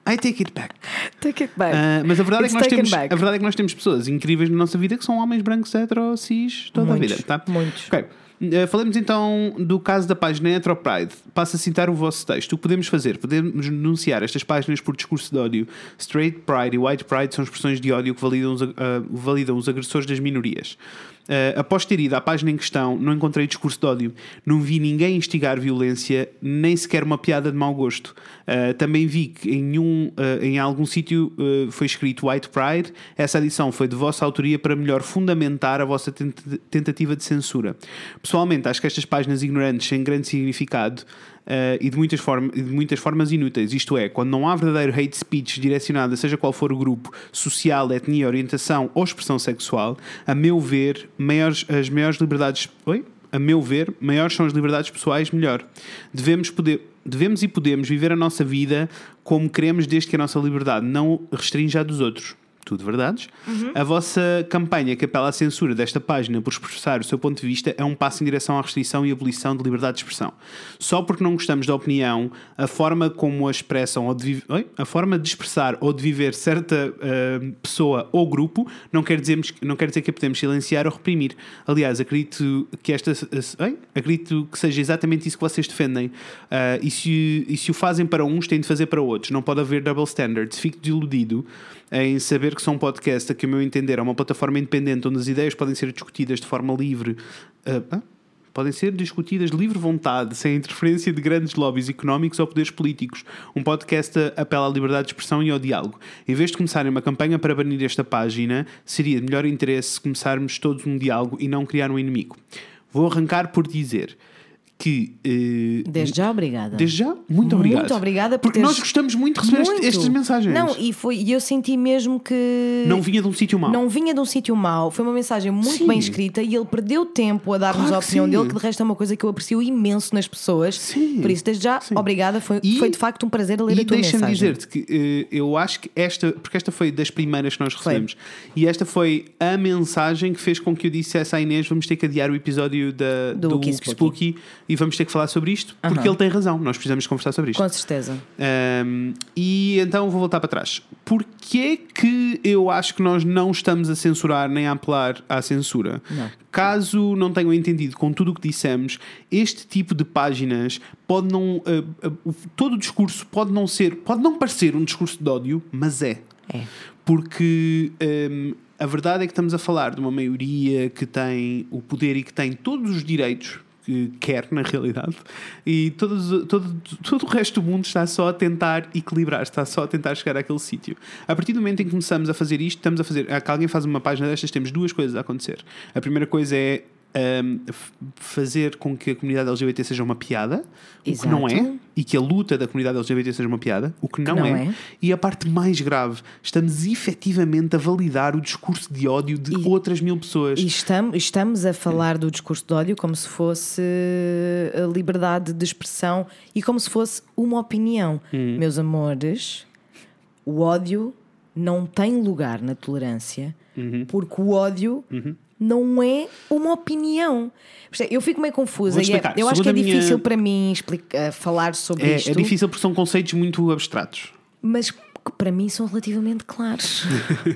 I take it back.
Take it back.
Ah, mas a verdade, é que nós temos,
back.
a verdade é que nós temos pessoas incríveis na nossa vida que são homens brancos hetero cis toda
Muitos,
a vida. Tá?
muitos.
Ok. Eh, falemos então do caso da página Heteropride. Passo a citar o vosso texto. O que podemos fazer? Podemos denunciar estas páginas por discurso de ódio. Straight Pride e White Pride são expressões de ódio que validam os, ah, validam os agressores das minorias. Eh, após ter ido à página em questão, não encontrei discurso de ódio. Não vi ninguém instigar violência, nem sequer uma piada de mau gosto. Eh, também vi que em, nenhum, eh, em algum sítio foi escrito White Pride. Essa adição foi de vossa autoria para melhor fundamentar a vossa tent- tentativa de censura. Pessoalmente, acho que estas páginas ignorantes têm grande significado e, de muitas e de muitas formas inúteis. Isto é, quando não há verdadeiro hate speech direcionado a seja qual for o grupo social, etnia, orientação ou expressão sexual, a meu ver, maiores, as maiores liberdades. Oi? A meu ver, maiores são as liberdades pessoais, melhor. Devemos poder. Devemos e podemos viver a nossa vida como queremos, desde que a nossa liberdade não restrinja a dos outros. Tudo verdades. A vossa campanha que apela à censura desta página por expressar o seu ponto de vista é um passo em direção à restrição e abolição de liberdade de expressão. Só porque não gostamos da opinião, a forma como a expressam ou de Oi? a forma de expressar ou de viver certa ah, pessoa ou grupo não quer, dizermos, não quer dizer que a podemos silenciar ou reprimir. Aliás, acredito que esta oi? acredito que seja exatamente isso que vocês defendem. Ah, e, se, e se o fazem para uns, têm de fazer para outros. Não pode haver double standards. Fico desiludido em saber que sou um podcast que, a meu entender, é uma plataforma independente onde as ideias podem ser discutidas de forma livre. Ah? Podem ser discutidas de livre vontade, sem interferência de grandes lobbies económicos ou poderes políticos. Um podcast apela à liberdade de expressão e ao diálogo. Em vez de começarem uma campanha para banir esta página, seria de melhor interesse começarmos todos um diálogo e não criar um inimigo. Vou arrancar por dizer que. eh,
Desde já, obrigada.
Desde já, muito obrigado.
Muito obrigada por
Porque
teres-
nós gostamos muito de receber este-
Muito.
estas mensagens.
Não, e foi, e eu senti mesmo que.
Não vinha de um sítio mau.
Não vinha de um sítio mau, foi uma mensagem muito
Sim.
bem escrita e ele perdeu tempo a dar-nos
Claro
a opinião
sim.
dele, que de resto é uma coisa que eu aprecio imenso nas pessoas.
Sim.
Por isso, desde já,
Sim.
obrigada, foi,
E-
foi de facto um prazer ler a tua
deixa-me
mensagem.
dizer-te que eh, eu acho que esta, porque esta foi das primeiras que nós recebemos, e esta foi a mensagem que fez com que eu dissesse à Inês: vamos ter que adiar o episódio da,
Do
do,
Spooky.
E vamos ter que falar sobre isto, porque
Aham.
ele tem razão, nós precisamos conversar sobre isto.
Com certeza.
Um, e então vou voltar para trás. Porquê que eu acho que nós não estamos a censurar nem a apelar à censura?
Não.
Caso não tenham entendido com tudo o que dissemos, este tipo de páginas pode não. uh, uh, todo o discurso pode não ser. pode não parecer um discurso de ódio, mas é.
É.
Porque um, a verdade é que estamos a falar de uma maioria que tem o poder e que tem todos os direitos que quer, na realidade, e todos, todo, todo o resto do mundo está só a tentar equilibrar, está só a tentar chegar àquele sítio. A partir do momento em que começamos a fazer isto, estamos a fazer. Que alguém faz uma página destas, temos duas coisas a acontecer. A primeira coisa é. Um, fazer com que a comunidade LGBT seja uma piada, o que não é,
Exato.
e que a luta da comunidade LGBT seja uma piada, o que não,
não
é.
é.
E a parte mais grave, estamos efetivamente a validar o discurso de ódio de
E-
outras mil pessoas.
E estamos, estamos a falar do discurso de ódio como se fosse a liberdade de expressão e como se fosse uma opinião.
Hum.
Meus amores, o ódio não tem lugar na tolerância
Uhum.
porque o ódio não é uma opinião. Eu fico meio confusa. É-
explicar.
eu acho que é
minha-
difícil para mim explicar, falar sobre
É,
isto,
é difícil porque são conceitos muito abstratos.
mas que para mim são relativamente claros.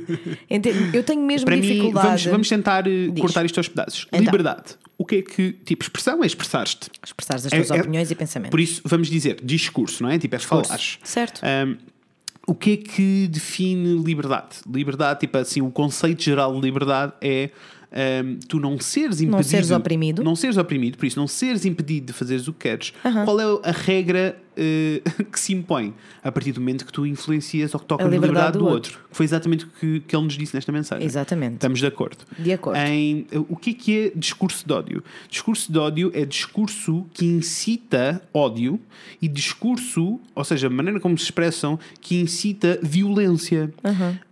Eu tenho mesmo
Para mim,
dificuldade.
vamos, vamos tentar eh,
Diz.
cortar isto aos pedaços.
Então.
Liberdade. O que é que. Tipo, expressão é expressar-te.
expressares as
É-
tuas
é-
opiniões e pensamentos.
Por isso, vamos dizer discurso, não é? Tipo, é falar.
Certo.
o que é que define liberdade? Liberdade, tipo assim, o conceito geral de liberdade é ahm, tu não seres impedido.
seres oprimido.
Não seres oprimido, por isso, não seres impedido de fazeres o que queres. Qual é a regra eh, que se impõe? A partir do momento que tu influencias ou que tocas
A
na
liberdade
liberdade
do
do outro. Que foi exatamente o que, que ele nos disse nesta mensagem.
Exatamente.
Estamos de acordo.
De acordo.
Em, o que é que é discurso de ódio? Discurso de ódio é discurso que incita ódio e discurso, ou seja, a maneira como se expressam, que incita violência.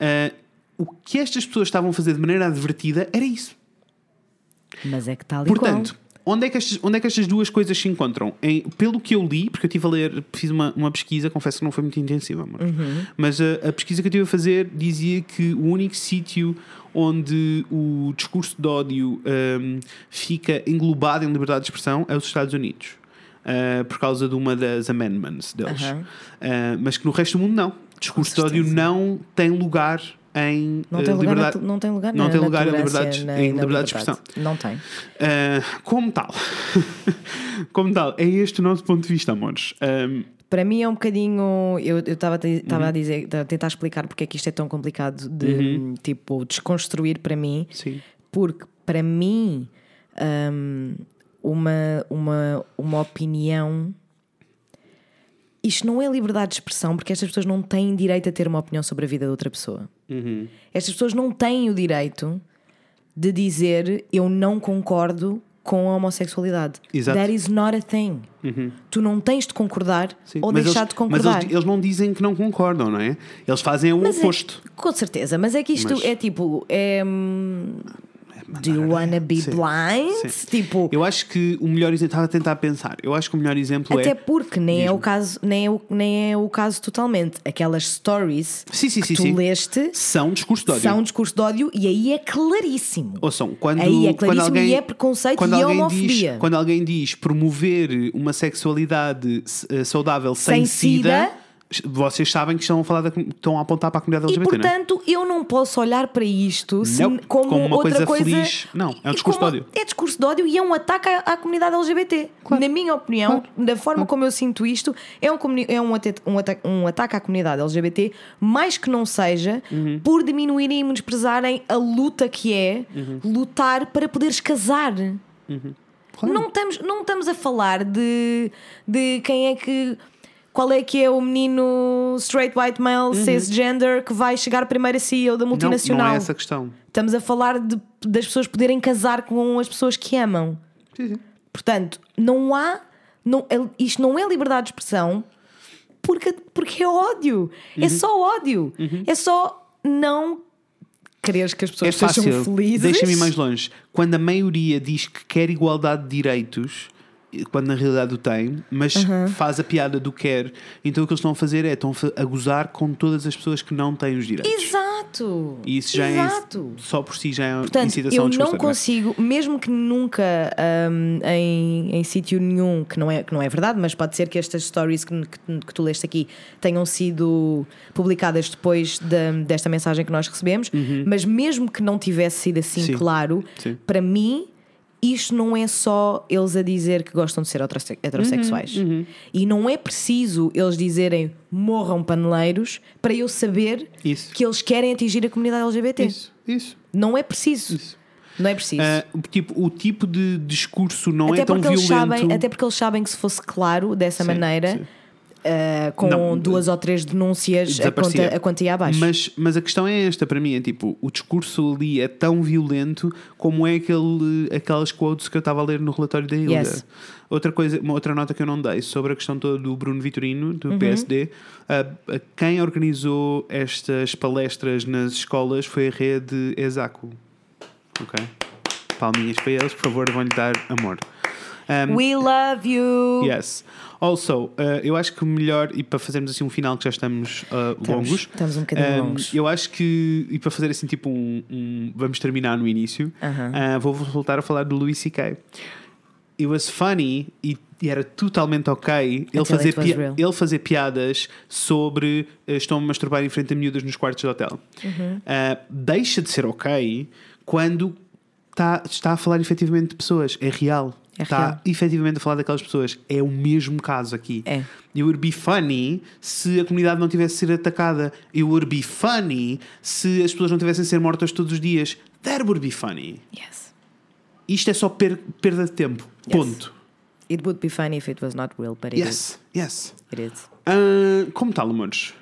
Ah, o que estas pessoas estavam a fazer de maneira advertida era isso.
Mas é que tal e
Portanto,
qual.
onde é, que estas, onde é que estas duas coisas se encontram? Em- pelo que eu li, porque eu estive a ler, fiz uma, uma pesquisa, confesso que não foi muito intensiva, amor. mas a, a pesquisa que eu estive a fazer dizia que o único sítio onde o discurso de ódio hum, fica englobado em liberdade de expressão é os Estados Unidos. ah, por causa de uma das amendments deles. Ah, mas que no resto do mundo não. Discurso de ódio não tem lugar em
Não
eh,
tem, lugar na,
liberdade.
to- não tem lugar
não
na,
tem lugar em liberdade-
na-
em liberdade de expressão.
Não tem.
Uh, como tal, como tal, é este o nosso ponto de vista, amores. Um,
Para mim é um bocadinho. Eu estava
Uhum.
a dizer, a tentar explicar porque é que isto é tão complicado de tipo desconstruir para mim.
sim.
Porque para mim hum, uma, uma, uma opinião. Isto não é liberdade de expressão, porque estas pessoas não têm direito a ter uma opinião sobre a vida de outra pessoa.
Uhum.
Estas pessoas não têm o direito de dizer eu não concordo com a homossexualidade.
Exato.
That is not a thing. Tu não tens de concordar
sim.
ou
Mas
deixar
eles-
de concordar.
Mas eles, eles não dizem que não concordam, não é? Eles fazem o
Mas é-
oposto.
com certeza, mas é que isto
Mas-
é tipo. É, hum, do you wanna be
Sim,
blind?
sim.
Tipo,
Eu acho que o melhor exemplo, estava a tentar pensar, eu acho que o melhor exemplo
até
é.
porque nem é, o caso, nem, é o, nem é o caso totalmente. Aquelas stories
Sim,
que tu leste
São discurso de ódio.
são um discurso de ódio e aí é claríssimo.
Ouçam, quando,
Aí é
quando
claríssimo
alguém,
e é preconceito
quando
e
alguém
homofobia.
Diz, quando alguém diz promover uma sexualidade eh, saudável
Sem
sem,
sida,
sida, vocês sabem que estão a, falar da, estão a apontar para a comunidade
E
LGBT, não é?
portanto eu não posso olhar para isto se-
Não,
como,
como uma
outra
coisa
coisa,
feliz. Não, é um discurso de ódio.
É discurso de ódio e é um ataque à, à comunidade LGBT. Na minha opinião, da forma como eu sinto isto, é um, é um, um, ata- um ataque à comunidade LGBT, mais que não seja
Uhum.
por diminuírem e menosprezarem a luta que é
Uhum.
lutar para poderes casar. Não, estamos, não estamos a falar de, de quem é que. Qual é que é o menino straight white male cisgender que vai chegar primeiro a CEO da
Uhum. Não,
multinacional?
não é essa a questão.
Estamos a falar de- das pessoas poderem casar com as pessoas que amam.
Sim, sim.
Portanto, não há. Não, é- isto não é liberdade de expressão porque, porque é ódio.
Uhum.
É só ódio. É só não quereres que as pessoas
É
sejam felizes.
Deixa-me ir mais longe. Quando a maioria diz que quer igualdade de direitos, quando na realidade o tem, mas faz a piada do quer, então o que eles estão a fazer é estão a gozar com todas as pessoas que não têm os direitos.
Exato.
E isso já
Exato.
é só por si já é
Portanto,
incitação
eu não
é?
consigo, mesmo que nunca hum, em, em sítio nenhum, que não, é, que não é verdade, mas pode ser que estas stories que, que- que tu leste aqui tenham sido publicadas depois da- desta mensagem que nós recebemos, mas mesmo que não tivesse sido assim
Uhum. Sim.
claro,
Sim.
para mim. Isto não é só eles a dizer que gostam de ser heterosse- heterossexuais.
Uhum,
E não é preciso eles dizerem morram paneleiros para eu saber
Isso.
que eles querem atingir a comunidade LGBT.
Isso, isso.
Não é preciso.
Isso.
Não é preciso.
O tipo, o tipo de discurso não
até,
é tão violento.
sabem, até porque eles sabem que se fosse claro dessa
Sim,
maneira,
sim.
Ah, com
Não,
duas ou três denúncias, a conta, a conta ia abaixo.
Mas, mas a questão é esta para mim: é tipo, o discurso ali é tão violento como é aquele, aquelas quotes que eu estava a ler no relatório da Hilda.
Yes.
Outra, coisa, uma outra nota que eu não dei sobre a questão toda do Bruno Vitorino,
Uhum.
do PSD. a- a quem organizou estas palestras nas escolas foi a rede Exaco. Ok? Palminhas para eles, por favor, vão-lhe dar amor. Um,
We love you!
Yes. Also, uh, eu acho que melhor, e para fazermos assim um final que já estamos uh, longos,
estamos um bocadinho longos.
eu acho que, e para fazer assim tipo um, um- vamos terminar no início,
Aham.
uh, vou voltar a falar do Louis C.K. It was funny e, e era totalmente ok ele fazer, pi- ele fazer piadas sobre uh, estão a masturbar em frente a miúdas nos quartos de hotel.
Uhum.
Uh, deixa de ser ok quando tá, está a falar efetivamente de pessoas. É real.
É
está
real.
efetivamente a falar daquelas pessoas. É o mesmo caso aqui.
É.
It would be funny se a comunidade não tivesse sido atacada. It would be funny se as pessoas não tivessem ser mortas todos os dias. That would be funny.
Yes.
Isto é só per- perda de tempo.
Yes.
Ponto.
It would be funny if it was not real, but it is.
Yes, yes.
It is.
Ah, como tal, amores?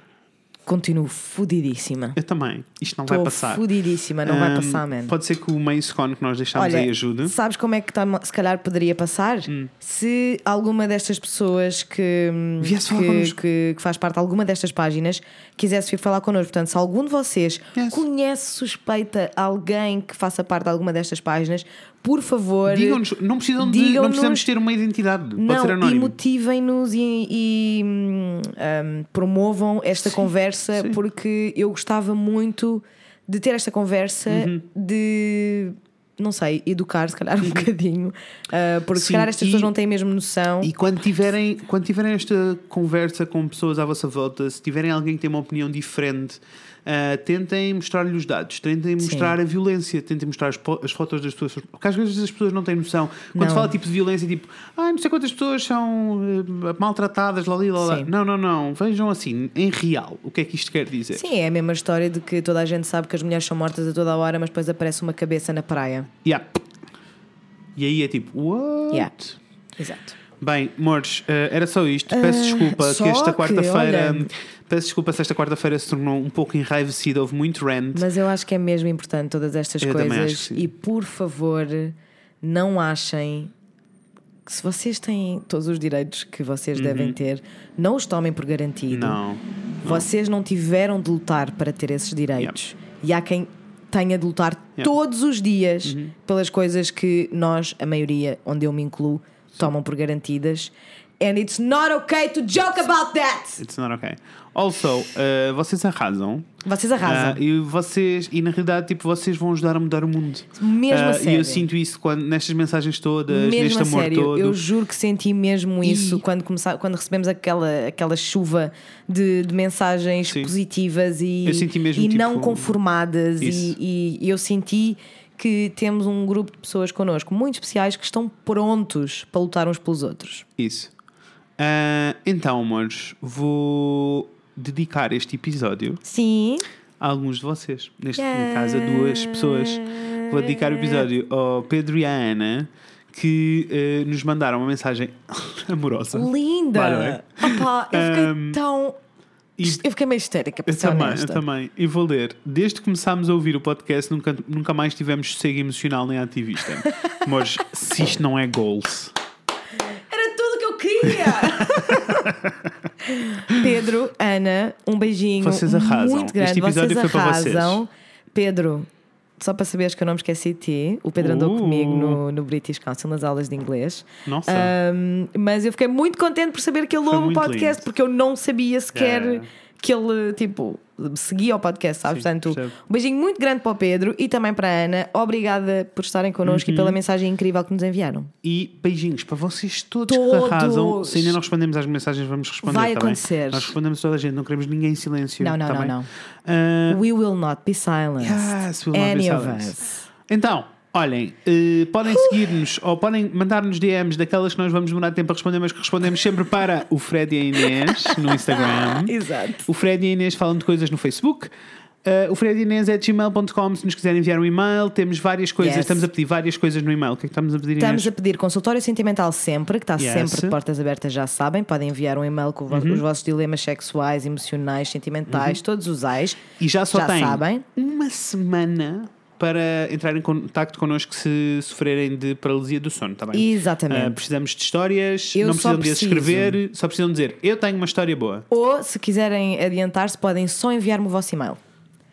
Continuo fodidíssima.
Eu também. Isto não vai
Estou
passar.
fodidíssima, não vai
Ahm,
passar, man.
Pode ser que o Mace Con que nós deixámos aí ajude.
sabes como é que tá- se calhar poderia passar?
Hum.
Se alguma destas pessoas que,
falar
que, que, que faz parte de alguma destas páginas quisesse vir falar connosco. Portanto, se algum de vocês
Yes.
conhece, suspeita alguém que faça parte de alguma destas páginas, por favor.
Digam-nos, não, precisam de,
digam-nos-
não precisamos ter uma identidade. Pode
Não,
ser
e
anónimo.
motivem-nos e, e, hum, hum, promovam esta conversa
sim.
porque eu gostava muito de ter esta conversa
Uhum.
de não sei, educar se calhar um bocadinho ah, porque se
Sim,
calhar estas
e-
pessoas não têm mesmo noção
E quando tiverem, quando tiverem esta conversa com pessoas à vossa volta, se tiverem alguém que tem uma opinião diferente, ah, tentem mostrar-lhe os dados, tentem
Sim.
mostrar a violência, tentem mostrar as, as fotos das pessoas, porque às vezes as pessoas não têm noção. Quando
Não.
se fala tipo de violência, tipo, ah, não sei quantas pessoas são ah, maltratadas, lá, lá, lá.
Sim.
Não, não, não. Vejam assim, em real, o que é que isto quer dizer.
Sim, é a mesma história de que toda a gente sabe que as mulheres são mortas a toda a hora, mas depois aparece uma cabeça na praia.
Yeah. E aí é tipo, what?
Yeah. Exato.
Bem, amores, eh, era só isto. Peço
Ah,
desculpa que esta quarta-feira. Peço desculpa se esta quarta-feira se tornou um pouco enraivecida, houve muito rant.
Mas eu acho que é mesmo importante todas estas
Eu
coisas. E por favor, não achem que se vocês têm todos os direitos que vocês devem ter, não os tomem por garantido.
Uhum. Não.
Vocês não tiveram de lutar para ter esses direitos. E há quem tenha de lutar.
Uhum.
todos os dias pelas coisas que nós, a maioria, onde eu me incluo, tomam por garantidas. And it's not okay to joke about that!
It's not okay. Also, eh, vocês arrasam.
Vocês arrasam.
Ah, e vocês, e na realidade, tipo, vocês vão ajudar a mudar o mundo.
Mesmo a
Ah, E
sério.
eu sinto isso quando, nestas mensagens todas,
Mesmo
neste amor
sério,
todo.
eu juro que senti mesmo isso
E-
quando, começa, quando recebemos aquela, aquela chuva de, de mensagens
Sim.
positivas e,
mesmo,
e
tipo,
não conformadas. E, e eu senti que temos um grupo de pessoas connosco muito especiais que estão prontos para lutar uns pelos outros.
Isso. Ah, então, amores, vou dedicar este episódio
Sim.
a alguns de vocês. Neste caso, a duas pessoas. Vou dedicar o episódio ao Pedro e à Ana que eh, nos mandaram uma mensagem amorosa.
Linda! Opa, eu fiquei
Um,
tão.
E-
Eu fiquei meio histérica, para
Eu
ser
também, eu
honesta.
também. E vou ler. Desde que começámos a ouvir o podcast, nunca, nunca mais tivemos sossego emocional nem ativista. Mas se isto não é goals.
Era tudo o que eu queria! Pedro, Ana, um beijinho
Vocês arrasam.
muito grande.
Este episódio
vocês
foi para vocês.
arrasam. Pedro, só para saberes que eu não me esqueci de ti, o Pedro andou
Uh.
comigo no, no British Council nas aulas de inglês.
Nossa.
Um, mas eu fiquei muito contente por saber que ele ouve o podcast,
lindo.
porque eu não sabia sequer
Yeah.
que ele, tipo, seguia o podcast, sabes?
Sim,
Portanto,
percebo.
um beijinho muito grande para o Pedro e também para a Ana. Obrigada por estarem connosco
Uhum.
e pela mensagem incrível que nos enviaram.
E beijinhos para vocês todos,
Todos.
que arrasam. Se ainda não respondemos às mensagens, vamos responder.
Vai
tá bem?
acontecer.
Nós respondemos toda a gente, não queremos ninguém em silêncio.
Não, não,
tá
não, não.
Ah,
We will not be silenced.
Yes, we will not be
of
silenced.
us.
Então, olhem, eh, podem seguir-nos ou podem mandar-nos DMs daquelas que nós vamos demorar tempo a responder, mas que respondemos sempre para o Fred e a Inês no Instagram.
Exato.
O Fred e a Inês falam de coisas no Facebook. Eh, o Fred e a Inês é gmail.com se nos quiserem enviar um e-mail. Temos várias coisas,
Yes.
estamos a pedir várias coisas no e-mail. O que é que estamos a pedir,
Estamos
Inês?
a pedir consultório sentimental sempre, que está
Yes.
sempre de portas abertas, já sabem. Podem enviar um e-mail com
Uhum.
os vossos dilemas sexuais, emocionais, sentimentais, todos os ais.
E já só
já sabem.
uma semana para entrar em contacto connosco se sofrerem de paralisia do sono, está bem?
Exatamente.
Ah, precisamos de histórias,
Eu
não precisam de
preciso.
escrever, só precisam dizer eu tenho uma história boa.
Ou, se quiserem adiantar-se, podem só enviar-me o vosso e-mail.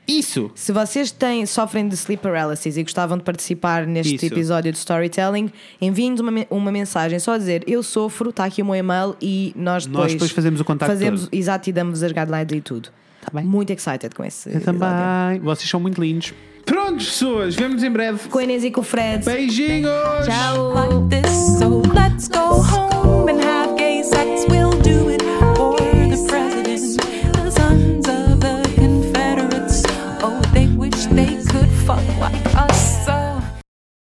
Isso!
Se vocês têm, sofrem de sleep paralysis e gostavam de participar neste
Isso.
episódio de storytelling, enviem-nos uma, me- uma mensagem só a dizer eu sofro, está aqui o meu e-mail e nós depois,
Nós depois fazemos o contacto
fazemos,
todo.
Exato, e damos as guidelines e tudo.
Tá bem.
Muito excited com esse.
Eu também. Vocês são muito lindos. Pronto, pessoas, vemos em breve.
Com a Inês e com o Fred.
Beijinhos!
Tchau!